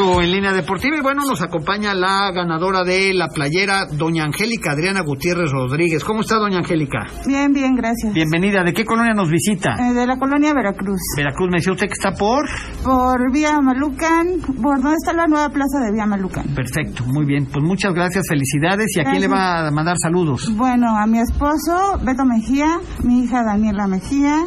Regreso en línea deportiva y bueno, nos acompaña la ganadora de la playera, doña Angélica Adriana Gutiérrez Rodríguez. ¿Cómo está, doña Angélica?
Bien, bien, gracias.
Bienvenida. ¿De qué colonia nos visita?
Eh, de la colonia Veracruz.
Veracruz, me decía usted que está por...
Por Vía Malucan, por dónde está la nueva plaza de Vía Malucan.
Perfecto, muy bien. Pues muchas gracias, felicidades. ¿Y a quién le va a mandar saludos?
Bueno, a mi esposo, Beto Mejía, mi hija Daniela Mejía,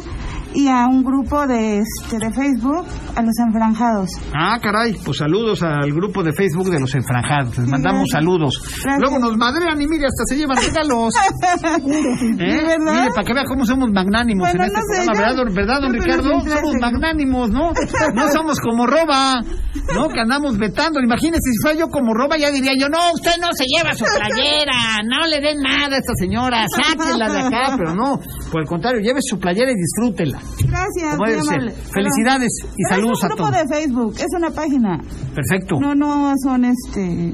y a un grupo de, este, de Facebook, a los enfranjados.
Ah, caray, pues saludos al grupo de Facebook de los enfranjados. Les mandamos
gracias.
saludos.
Gracias.
Luego nos madrean y mire, hasta se llevan regalos. ¿Eh?
¿verdad?
Mire, para que vea cómo somos magnánimos
Bueno,
en este
no sé,
programa,
yo-
¿verdad, don, verdad, don Ricardo? Somos magnánimos, ¿no? No somos como roba, ¿no? Que andamos vetando. Imagínese, si fuera yo como roba, ya diría yo, no, usted no se lleva su playera, no le den nada a esta señora, sáquela de acá, pero no, por el contrario, lleve su playera y disfrútela.
Gracias, muy amable.
Felicidades y
Pero
saludos
es
a
un grupo
todos.
de Facebook, es una página.
Perfecto.
No, no son este...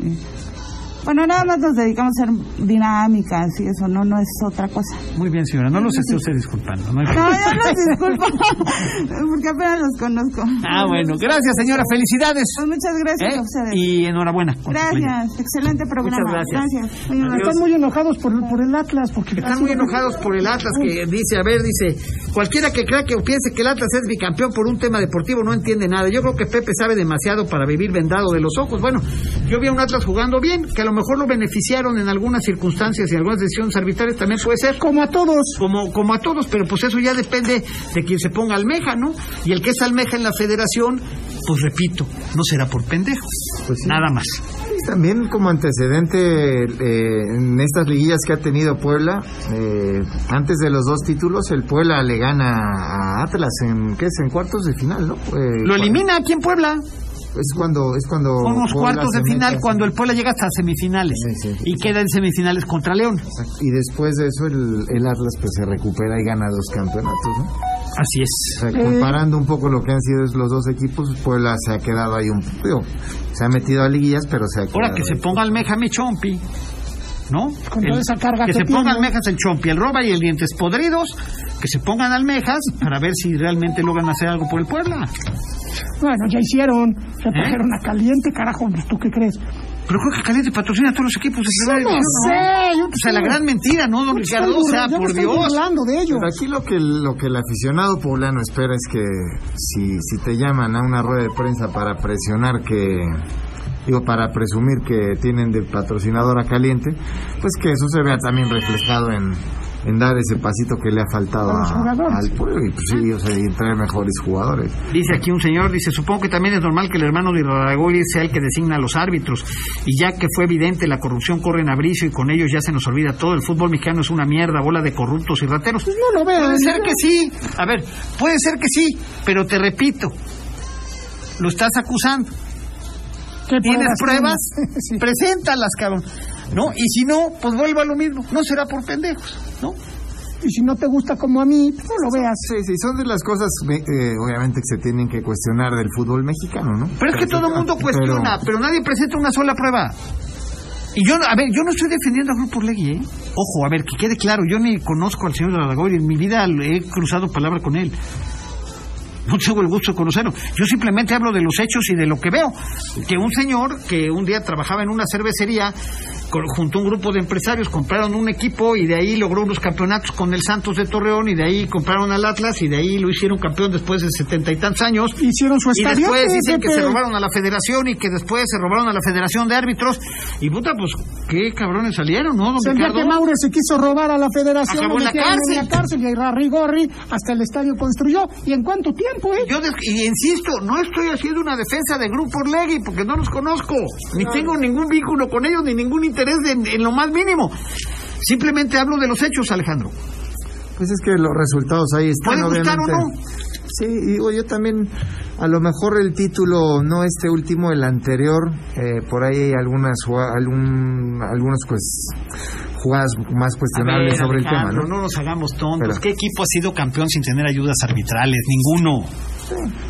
Bueno, nada más nos dedicamos a hacer dinámicas y eso, no, no es otra cosa.
Muy bien, señora, no los esté usted disculpando. No hay
No, yo los disculpo, porque apenas los conozco.
Ah, bueno, gracias, señora, felicidades.
Pues muchas gracias
¿Eh?
a ustedes.
Y enhorabuena.
Gracias, excelente programa.
Muchas gracias.
Están muy enojados por, por el Atlas porque
Están muy enojados por el Atlas que dice, a ver, dice, cualquiera que crea que o piense que el Atlas es bicampeón por un tema deportivo no entiende nada. Yo creo que Pepe sabe demasiado para vivir vendado de los ojos. Bueno, yo vi a un Atlas jugando bien, que a lo mejor lo beneficiaron en algunas circunstancias y algunas decisiones arbitrarias también puede ser.
Como a todos.
Como, como a todos, pero pues eso ya depende de quien se ponga almeja, ¿no? Y el que es almeja en la federación, pues repito, no será por pendejo.
Pues sí.
Nada más.
Y También como antecedente eh, en estas liguillas que ha tenido Puebla, eh, antes de los dos títulos, el Puebla le gana a Atlas en ¿qué es? En cuartos de final, ¿no? Eh,
Lo elimina aquí en Puebla.
Es cuando es cuando
unos
Puebla
cuartos
se
de final
mete-
cuando el Puebla llega hasta semifinales
Sí, sí.
y queda en semifinales contra León.
y después de eso el, el Atlas pues se recupera y gana dos campeonatos, ¿no?
Así es.
O sea, comparando un poco lo que han sido los dos equipos, Puebla se ha quedado ahí un digo, se ha metido a liguillas, pero se ha quedado
Ahora que se
ahí.
ponga Almeja mi Chompi, ¿no?
Con toda esa carga
que
que
se ponga
tiene.
almejas el Chompi, el Roba y el Dientes Podridos, que se pongan almejas para ver si realmente logran hacer algo por el Puebla.
Bueno, ya hicieron. Se
¿Eh?
trajeron a caliente, carajo. ¿Tú qué crees?
Pero creo que Caliente patrocina a todos los equipos
no sé, yo
O sea, la gran mentira, ¿no, don Ricardo? O sea, por
estoy
Dios.
burlando de ellos.
Pero aquí lo que lo que el aficionado poblano espera es que si si te llaman a una rueda de prensa para presionar que digo para presumir que tienen de patrocinador a caliente, pues que eso se vea también reflejado en en dar ese pasito que le ha faltado
A
al pueblo y pues sí, o sea, y traer mejores jugadores.
Dice aquí un señor, dice, supongo que también es normal que el hermano de Iraragorri sea el que designa a los árbitros. Y ya que fue evidente la corrupción corre en abricio y con ellos ya se nos olvida todo. El fútbol mexicano es una mierda, bola de corruptos y rateros.
Pues no lo vean.
Puede ser que sí. A ver, puede ser que sí, pero te repito, lo estás acusando.
¿Qué
¿Tienes pruebas?
Sí.
Preséntalas, cabrón. ¿No? Y si no, pues vuelva a lo mismo. No será por pendejos, ¿no?
Y si no te gusta como a mí, pues no lo veas.
Sí, sí, son de las cosas, eh, obviamente, que se tienen que cuestionar del fútbol mexicano, ¿no?
Pero es que todo el mundo cuestiona, pero... nadie presenta una sola prueba. Y yo, a ver, yo no estoy defendiendo a Grupo Legui, ¿eh? Ojo, a ver, que quede claro, yo ni conozco al señor Aragón en mi vida he cruzado palabra con él no tengo el gusto de conocerlo. Yo simplemente hablo de los hechos y de lo que veo. Que un señor que un día trabajaba en una cervecería junto a un grupo de empresarios, compraron un equipo y de ahí logró unos campeonatos con el Santos de Torreón y de ahí compraron al Atlas y de ahí lo hicieron campeón después de setenta y tantos años.
Hicieron su estadio.
Y después dicen que se robaron a la federación y que después se robaron a la federación de árbitros. Y puta, pues qué cabrones salieron, ¿no?
Don el que Maure se quiso robar a la federación,
en la cárcel.
en la cárcel y Gorri hasta el estadio construyó. ¿Y en cuánto tiempo,
Yo y insisto, no estoy haciendo una defensa de Grupo Orlegui porque no los conozco, ni tengo ningún vínculo con ellos, ni ningún interés en lo más mínimo. Simplemente hablo de los hechos, Alejandro.
Pues es que los resultados ahí están.
¿Puede gustar o no?
Sí, digo, yo también, a lo mejor el título, no este último, el anterior, eh, por ahí hay algunas, algún, algunos pues jugadas más cuestionables sobre el tema, ¿no?
No nos hagamos tontos. ¿Qué equipo ha sido campeón sin tener ayudas arbitrales? Ninguno.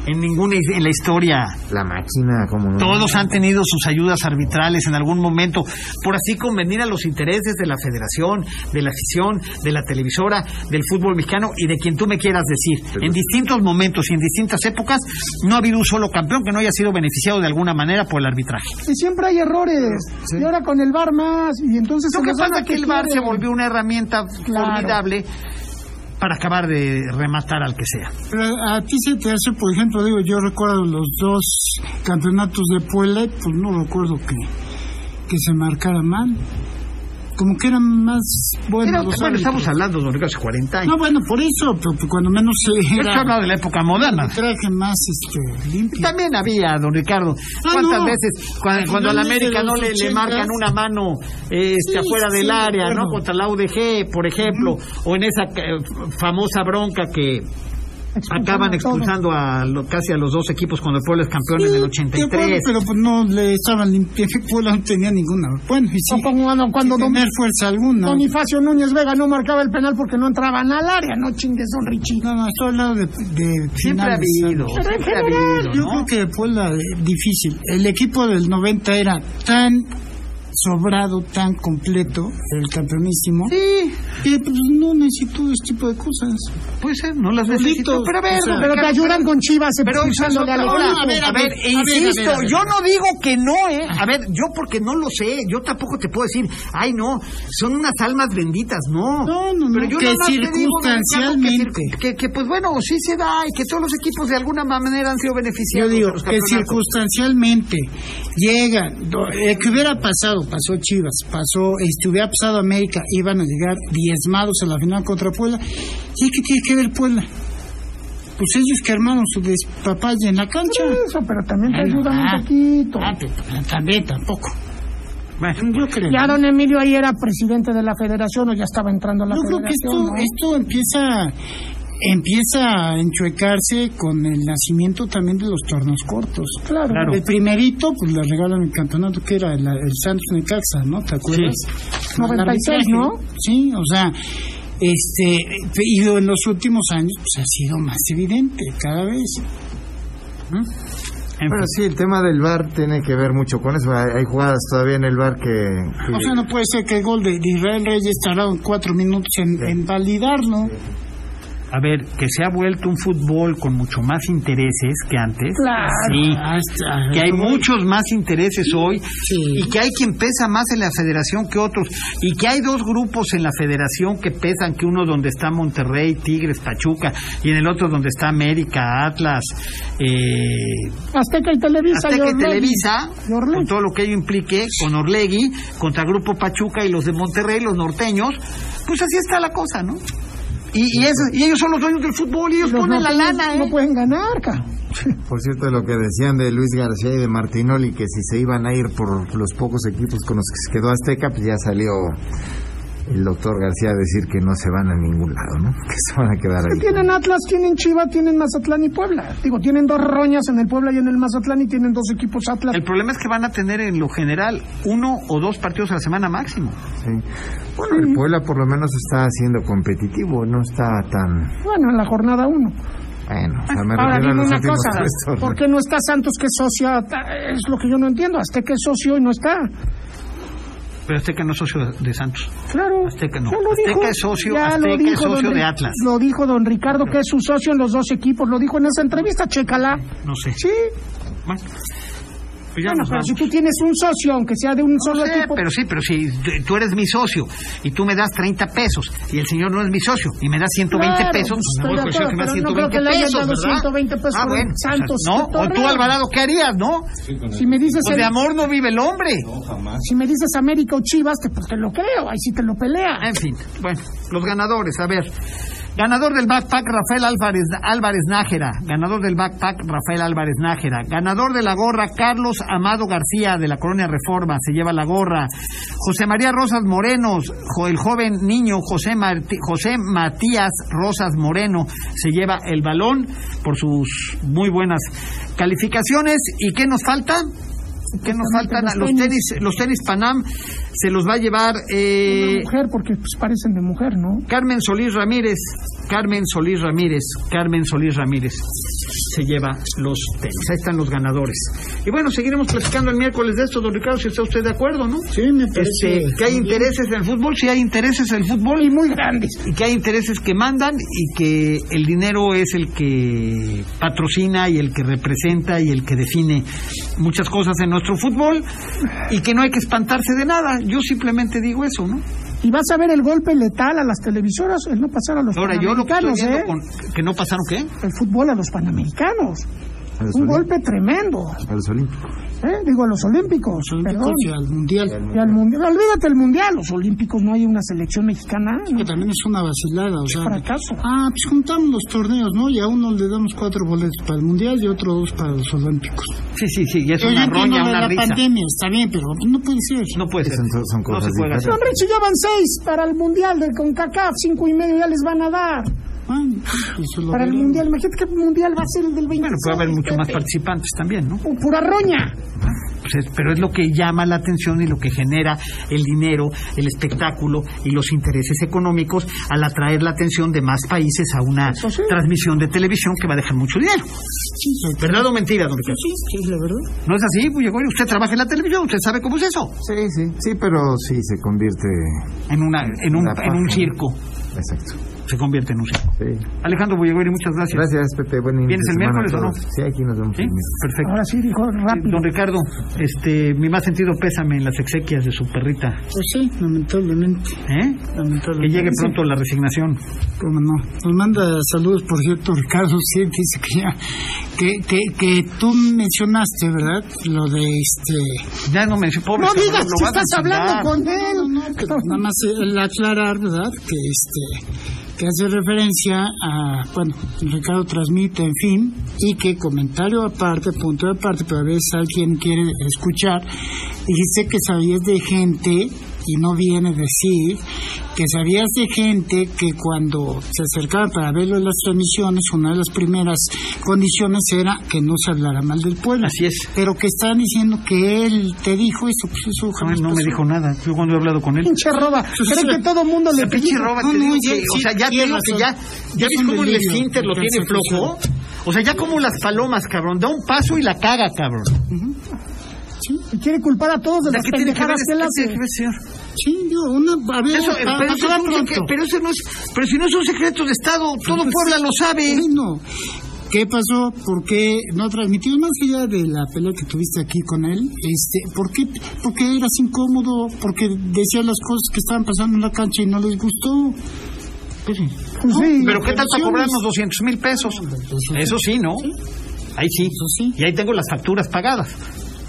En ninguna en la historia.
La máquina, como
Todos han tenido sus ayudas arbitrales en algún momento, por así convenir a los intereses de la federación, de la afición, de la televisora, del fútbol mexicano y de quien tú me quieras decir. En distintos momentos y en distintas épocas no ha habido un solo campeón que no haya sido beneficiado de alguna manera por el arbitraje.
Y siempre hay errores. Y ahora con el VAR más. Y entonces
Lo que pasa es que el VAR se volvió una herramienta formidable para acabar de rematar al que sea.
a ti se te hace, por ejemplo, digo, yo recuerdo los dos campeonatos de Puebla, pues no recuerdo que, que se marcara mal como que eran más buenos.
bueno, estamos hablando de hace 40 años.
No, bueno, por eso, cuando menos
era. Esto de la época moderna.
Traje más este, limpio.
También había, don Ricardo. Ah, ¿Cuántas veces cuando, cuando a la América no le, le, marcan una mano este, afuera del área, ¿no? Contra la UDG, por ejemplo, o en esa eh, famosa bronca que Acaban expulsando a casi a los dos equipos cuando el Puebla es campeón en el 83.
pero pues no le estaban limpiando, Puebla no tenía ninguna. Bueno, y sí,
cuando, cuando
tener fuerza alguna.
Bonifacio Núñez Vega no marcaba el penal porque no entraban al área, no chingues, don Richie.
No, no, estoy hablando de, de
Siempre ha habido, siempre ha habido,
Yo creo que Puebla, eh, difícil. El equipo del 90 era tan sobrado, tan completo, el campeonísimo,
sí.
que pues, no necesito este tipo de cosas.
Puede ser, no las necesito.
Pero a ver, pero te ayudan con Chivas
pero expulsándole al A ver, a ver, insisto, yo no digo que no, ¿eh? A ver, yo porque no lo sé, yo tampoco te puedo decir, ay, no, son unas almas benditas, no.
No, no, no, pero yo que circunstancialmente.
que, que, pues bueno, sí se da y que todos los equipos de alguna manera han sido beneficiados.
Yo digo, que circunstancialmente llega, eh, que hubiera pasado pasó Chivas, pasó, este, hubiera pasado América, iban a llegar diezmados a la final contra Puebla. ¿Y qué tiene que ver Puebla? Pues ellos que armaron su despapaya en la cancha.
Eso, pero también te ayudan un ah, poquito.
Ah, pero también tampoco.
Bueno, yo creo. Ya don Emilio ahí era presidente de la federación o ya estaba entrando a la federación.
Yo creo que esto, esto empieza empieza a enchuecarse con el nacimiento también de los tornos cortos.
Claro.
El primerito, pues le regalan el campeonato que era el, Santos Necaxa, ¿no? ¿Te acuerdas?
Sí. 96, ¿no?
Sí, o sea, este, y en los últimos años, pues ha sido más evidente cada vez.
Bueno, sí, el tema del bar tiene que ver mucho con eso. Hay, jugadas todavía en el bar que,
O sea, no puede ser que el gol de, Israel Reyes tardado cuatro minutos en, validarlo
a ver, que se ha vuelto un fútbol con mucho más intereses que antes.
Claro.
Sí. Que hay muchos más intereses hoy y que hay quien pesa más en la federación que otros y que hay dos grupos en la federación que pesan, que uno donde está Monterrey, Tigres, Pachuca y en el otro donde está América, Atlas, eh,
Azteca y Televisa.
Azteca y, Televisa, con todo lo que ello implique, con Orlegui, contra Grupo Pachuca y los de Monterrey, los norteños, pues así está la cosa, ¿no? Y, y, y, ellos son los dueños del fútbol y ellos ponen la lana. ¿eh?
No pueden ganar, cara.
Por cierto, lo que decían de Luis García y de Martinoli, que si se iban a ir por los pocos equipos con los que se quedó Azteca, pues ya salió el doctor García decir que no se van a ningún lado, ¿no? Que se van a quedar ahí.
Tienen Atlas, tienen Chivas, tienen Mazatlán y Puebla. Digo, tienen dos roñas en el Puebla y en el Mazatlán y tienen dos equipos Atlas.
El problema es que van a tener en lo general uno o dos partidos a la semana máximo.
Sí. Bueno, el Puebla por lo menos está siendo competitivo, no está tan...
Bueno, en la jornada uno.
Bueno, o sea, me
Ahora dime
los
una cosa,
puestos.
¿por qué no está Santos que es socio? Es lo que yo no entiendo. Azteca es socio y no está.
Pero Azteca no es socio de, Santos.
Claro.
Azteca no.
Lo
Azteca
dijo,
es socio, Azteca es socio
don
de Atlas.
Lo dijo don Ricardo que es su socio en los dos equipos. Lo dijo en esa entrevista, chécala.
No sé.
Sí.
Bueno,
Bueno, pero si tú tienes un socio, aunque sea de un
No
solo
sé,
equipo.
pero sí, pero si tú- tú eres mi socio y tú me das 30 pesos y el señor no es mi socio y me da 120
Claro,
pesos,
pues,
me voy
estoy de
con que me da
acuerdo, pero no creo
120
que le hayan
pesos,
dado
¿verdad?
120 pesos
ah,
por
bueno,
Santos,
o sea, no, o tú. Alvarado, ¿qué harías, no?
Si me dices
Pues de amor no vive el hombre.
si me dices América o Chivas, te, pues te lo creo. Ahí sí te lo pelea.
En fin, bueno, los ganadores, a ver. Ganador del backpack, Rafael Álvarez, Álvarez Nájera. Ganador del backpack, Rafael Álvarez Nájera. Ganador de la gorra, Carlos Amado García, de la Colonia Reforma, se lleva la gorra. José María Rosas Morenos, el joven niño José, Martí- José Matías Rosas Moreno, se lleva el balón por sus muy buenas calificaciones. ¿Y qué nos falta? ¿Qué nos faltan?
los
Los
tenis.
tenis, los tenis Panam se los va a llevar eh,
Una mujer, porque pues, parecen de mujer, ¿no?
Carmen Solís Ramírez, Carmen Solís Ramírez, Carmen Solís Ramírez se lleva los tenis. Ahí están los ganadores. Y bueno, seguiremos platicando el miércoles de esto, don Ricardo, si está usted de acuerdo, ¿no?
Sí, me parece.
Este, que hay intereses en el fútbol, sí hay intereses en el fútbol.
Y muy grandes.
Y que hay intereses que mandan y que el dinero es el que patrocina y el que representa y el que define muchas cosas en nuestro fútbol y que no hay que espantarse de nada. Yo simplemente digo eso, ¿no?
Y vas a ver el golpe letal a las televisoras, el no pasar a los
Ahora, yo lo que estoy
panamericanos, ¿eh?
con, que no pasaron, ¿qué?
El fútbol a los panamericanos. Un golpe tremendo.
a los olímpicos.
¿eh? Digo, a los olímpicos.
Los
perdón.
Olímpicos y al Mundial.
Y al mundial. Olvídate el mundial. Los olímpicos no hay una selección mexicana. ¿no?
Que también es una vacilada, o sea.
fracaso.
Ah, pues juntamos los torneos, ¿no? Y a uno le damos cuatro boletos para el Mundial y otro dos para los Olímpicos.
Sí, sí, sí, y es
Yo
una roña, una
la
risa.
pandemia, está bien, pero no puede ser.
No puede ser.
Son- son
no
cosas
se puede hacer.
Don Richie, ya van seis para el mundial de CONCACAF. Cinco y medio ya les van a dar.
Lo
Para el mundial. Imagínate que el mundial va a ser el del 26.
Bueno, puede haber mucho más participantes también, ¿no?
Pu- Pura roña.
Pues es- pero es lo que llama la atención y lo que genera el dinero, el espectáculo y los intereses económicos al atraer la atención de más países a una
sí.
transmisión de televisión que va a dejar mucho dinero.
Sí, sí,
¿Verdad o mentira, don Ricardo?
sí, sí, la verdad.
¿No es así? Usted trabaja en la televisión, usted sabe cómo es eso.
Sí, sí, sí, pero sí se convierte.
En, una, en, un, en un circo.
Exacto.
Se convierte en un circo.
Sí.
Alejandro Bullegoy, muchas gracias.
Gracias, Pepe. Buen inicio
¿Vienes el miércoles o no?
Sí, aquí nos vemos
¿Sí?
el miércoles.
Perfecto.
Ahora sí, dijo rápido.
Don Ricardo, este, mi más sentido pésame en las exequias de su perrita.
Pues sí, lamentablemente.
¿Eh?
lamentablemente.
Que llegue pronto la resignación.
¿Cómo no? Nos manda saludos, por cierto, Ricardo Siente, dice que, ya, que, que, que tú mencionaste, ¿verdad? Lo de este...
Ya no me pobre.
No digas que estás hablando con él.
No, no, que nada más el aclarar, ¿verdad? Que este que hace referencia a, bueno, Ricardo transmite, en fin, y que comentario aparte, punto aparte, pero a veces alguien quiere escuchar, dijiste que sabías de gente, y no viene a decir, que sabías de gente que cuando se acercaban para verlo en las transmisiones, una de las primeras condiciones era que no se hablara mal del pueblo.
Así es.
Pero que están diciendo que él te dijo eso, pues eso
No,
jamás
no me dijo nada. Yo cuando he hablado con él.
Pinche roba. ¿Cree que todo mundo le
pinche roba,
No, no,
o
sí,
sea, ya que ves cómo el esfínter lo
de
tiene flojo. O sea, ya como las palomas, cabrón, da un paso y la caga, cabrón.
Y quiere culpar a todos de
sea,
las
¿qué tiene que ver,
pendejadas que
que señor?
Sí, yo, una, a ver,
Eso,
para-
pero, eso pero eso no es, pero si no es un secreto de Estado, todo
Pues,
Puebla lo sabe.
Bueno, ¿qué pasó? ¿Por qué no transmitió más allá de la pelea que tuviste aquí con él? Este, ¿por qué? Porque eras incómodo, porque decía las cosas que estaban pasando en la cancha y no les gustó.
Pues sí.
Pero ¿qué tal para
Televisiones.
cobrarnos 200 mil pesos? Eso sí, ¿no? Ahí sí.
Eso sí.
Y ahí tengo las facturas pagadas.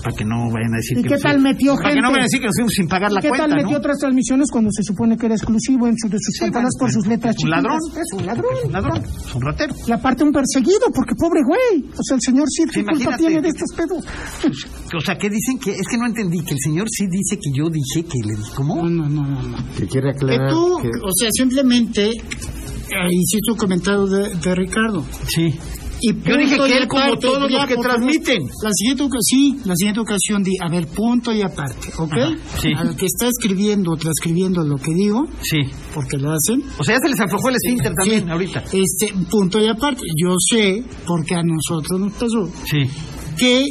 Para que no vayan a decir
¿Y
que
qué
nos
tal metió
para que
gente?
no vayan a decir que nos fuimos sin pagar la
¿Qué
cuenta,
tal metió
¿no?
otras transmisiones cuando se supone que era exclusivo en su, de sus pantallas por sus letras
un ladrón.
Es un ladrón.
Es un ladrón, es un ratero.
Y aparte un perseguido, porque pobre güey. O sea, el señor Cid,
Sí,
¿qué culpa
imagínate.
tiene de estos pedos?
O sea, ¿qué dicen? que Es que no entendí, que el señor sí dice que yo dije que le dije, ¿cómo?
No, no, no, no. no.
Que quiere
Que
aclarar
tú,
que...
o sea, simplemente eh, hiciste un comentario de, de Ricardo.
Sí.
Y
Yo dije
punto
que él, como
aparte,
todos los que transmiten.
La siguiente ocasión, sí, la siguiente ocasión di, a ver, punto y aparte, ¿ok?
Ajá, sí.
Al que está escribiendo o transcribiendo lo que digo,
Sí.
porque lo hacen,
O sea, ya se les aflojó el esfínter también ahorita.
este, punto y aparte. Yo sé, porque a nosotros nos pasó,
Sí.
que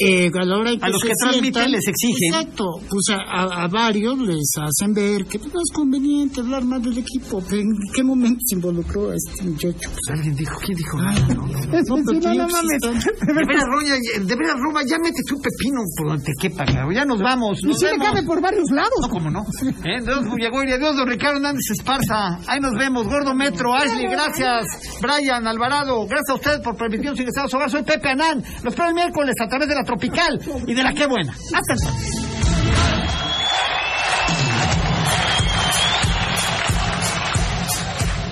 eh, a la hora de
A los
se
que transmiten
sientan,
les exigen.
Exacto, pues a, varios les hacen ver que no es conveniente hablar más del equipo. ¿En qué momento se involucró a este muchacho? Pues,
Alguien dijo, ¿quién dijo? Nada,
no.
no?
No,
mames.
existes.
De veras, Roña, de veras, Roma, ya métete un pepino por donde quepa, claro. Ya nos vamos.
Y
Nos
le
vemos.
cabe por varios lados.
No, cómo no. ¿Eh? Dios llegó y adiós, don Ricardo Hernández Esparza. Ahí nos vemos, Gordo Metro, Ashley, gracias. Brian, Alvarado, gracias a ustedes por permitirnos ingresar a su hogar. Soy Pepe Anán. Los espero el miércoles a través de la Tropical y de la Qué Buena. Hasta entonces.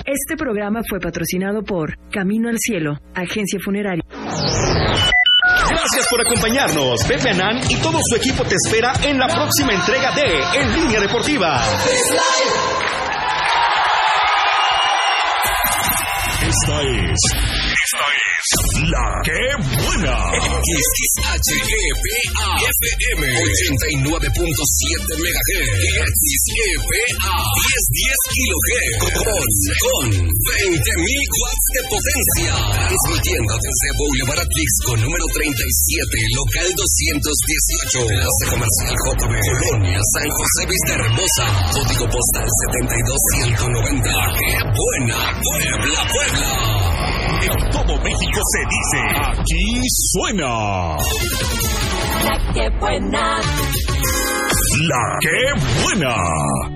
Este programa fue patrocinado por Camino al Cielo, agencia funeraria.
Gracias por acompañarnos. Pepe Anán y todo su equipo te espera en la próxima entrega de En Línea Deportiva.
Esta es. Esta es. La que buena.
XHEPA FM 89.7 MHz XHEPA 1010 kHz con, con 20.000 watts de potencia transmitiendo desde Boulevard Atlixco número 37 local 218 Plaza Comercial JB Colonia San José Vista Hermosa código postal 72190 ¡Qué buena Puebla Puebla!
En todo México se dice. Aquí suena.
La que buena.
La que buena.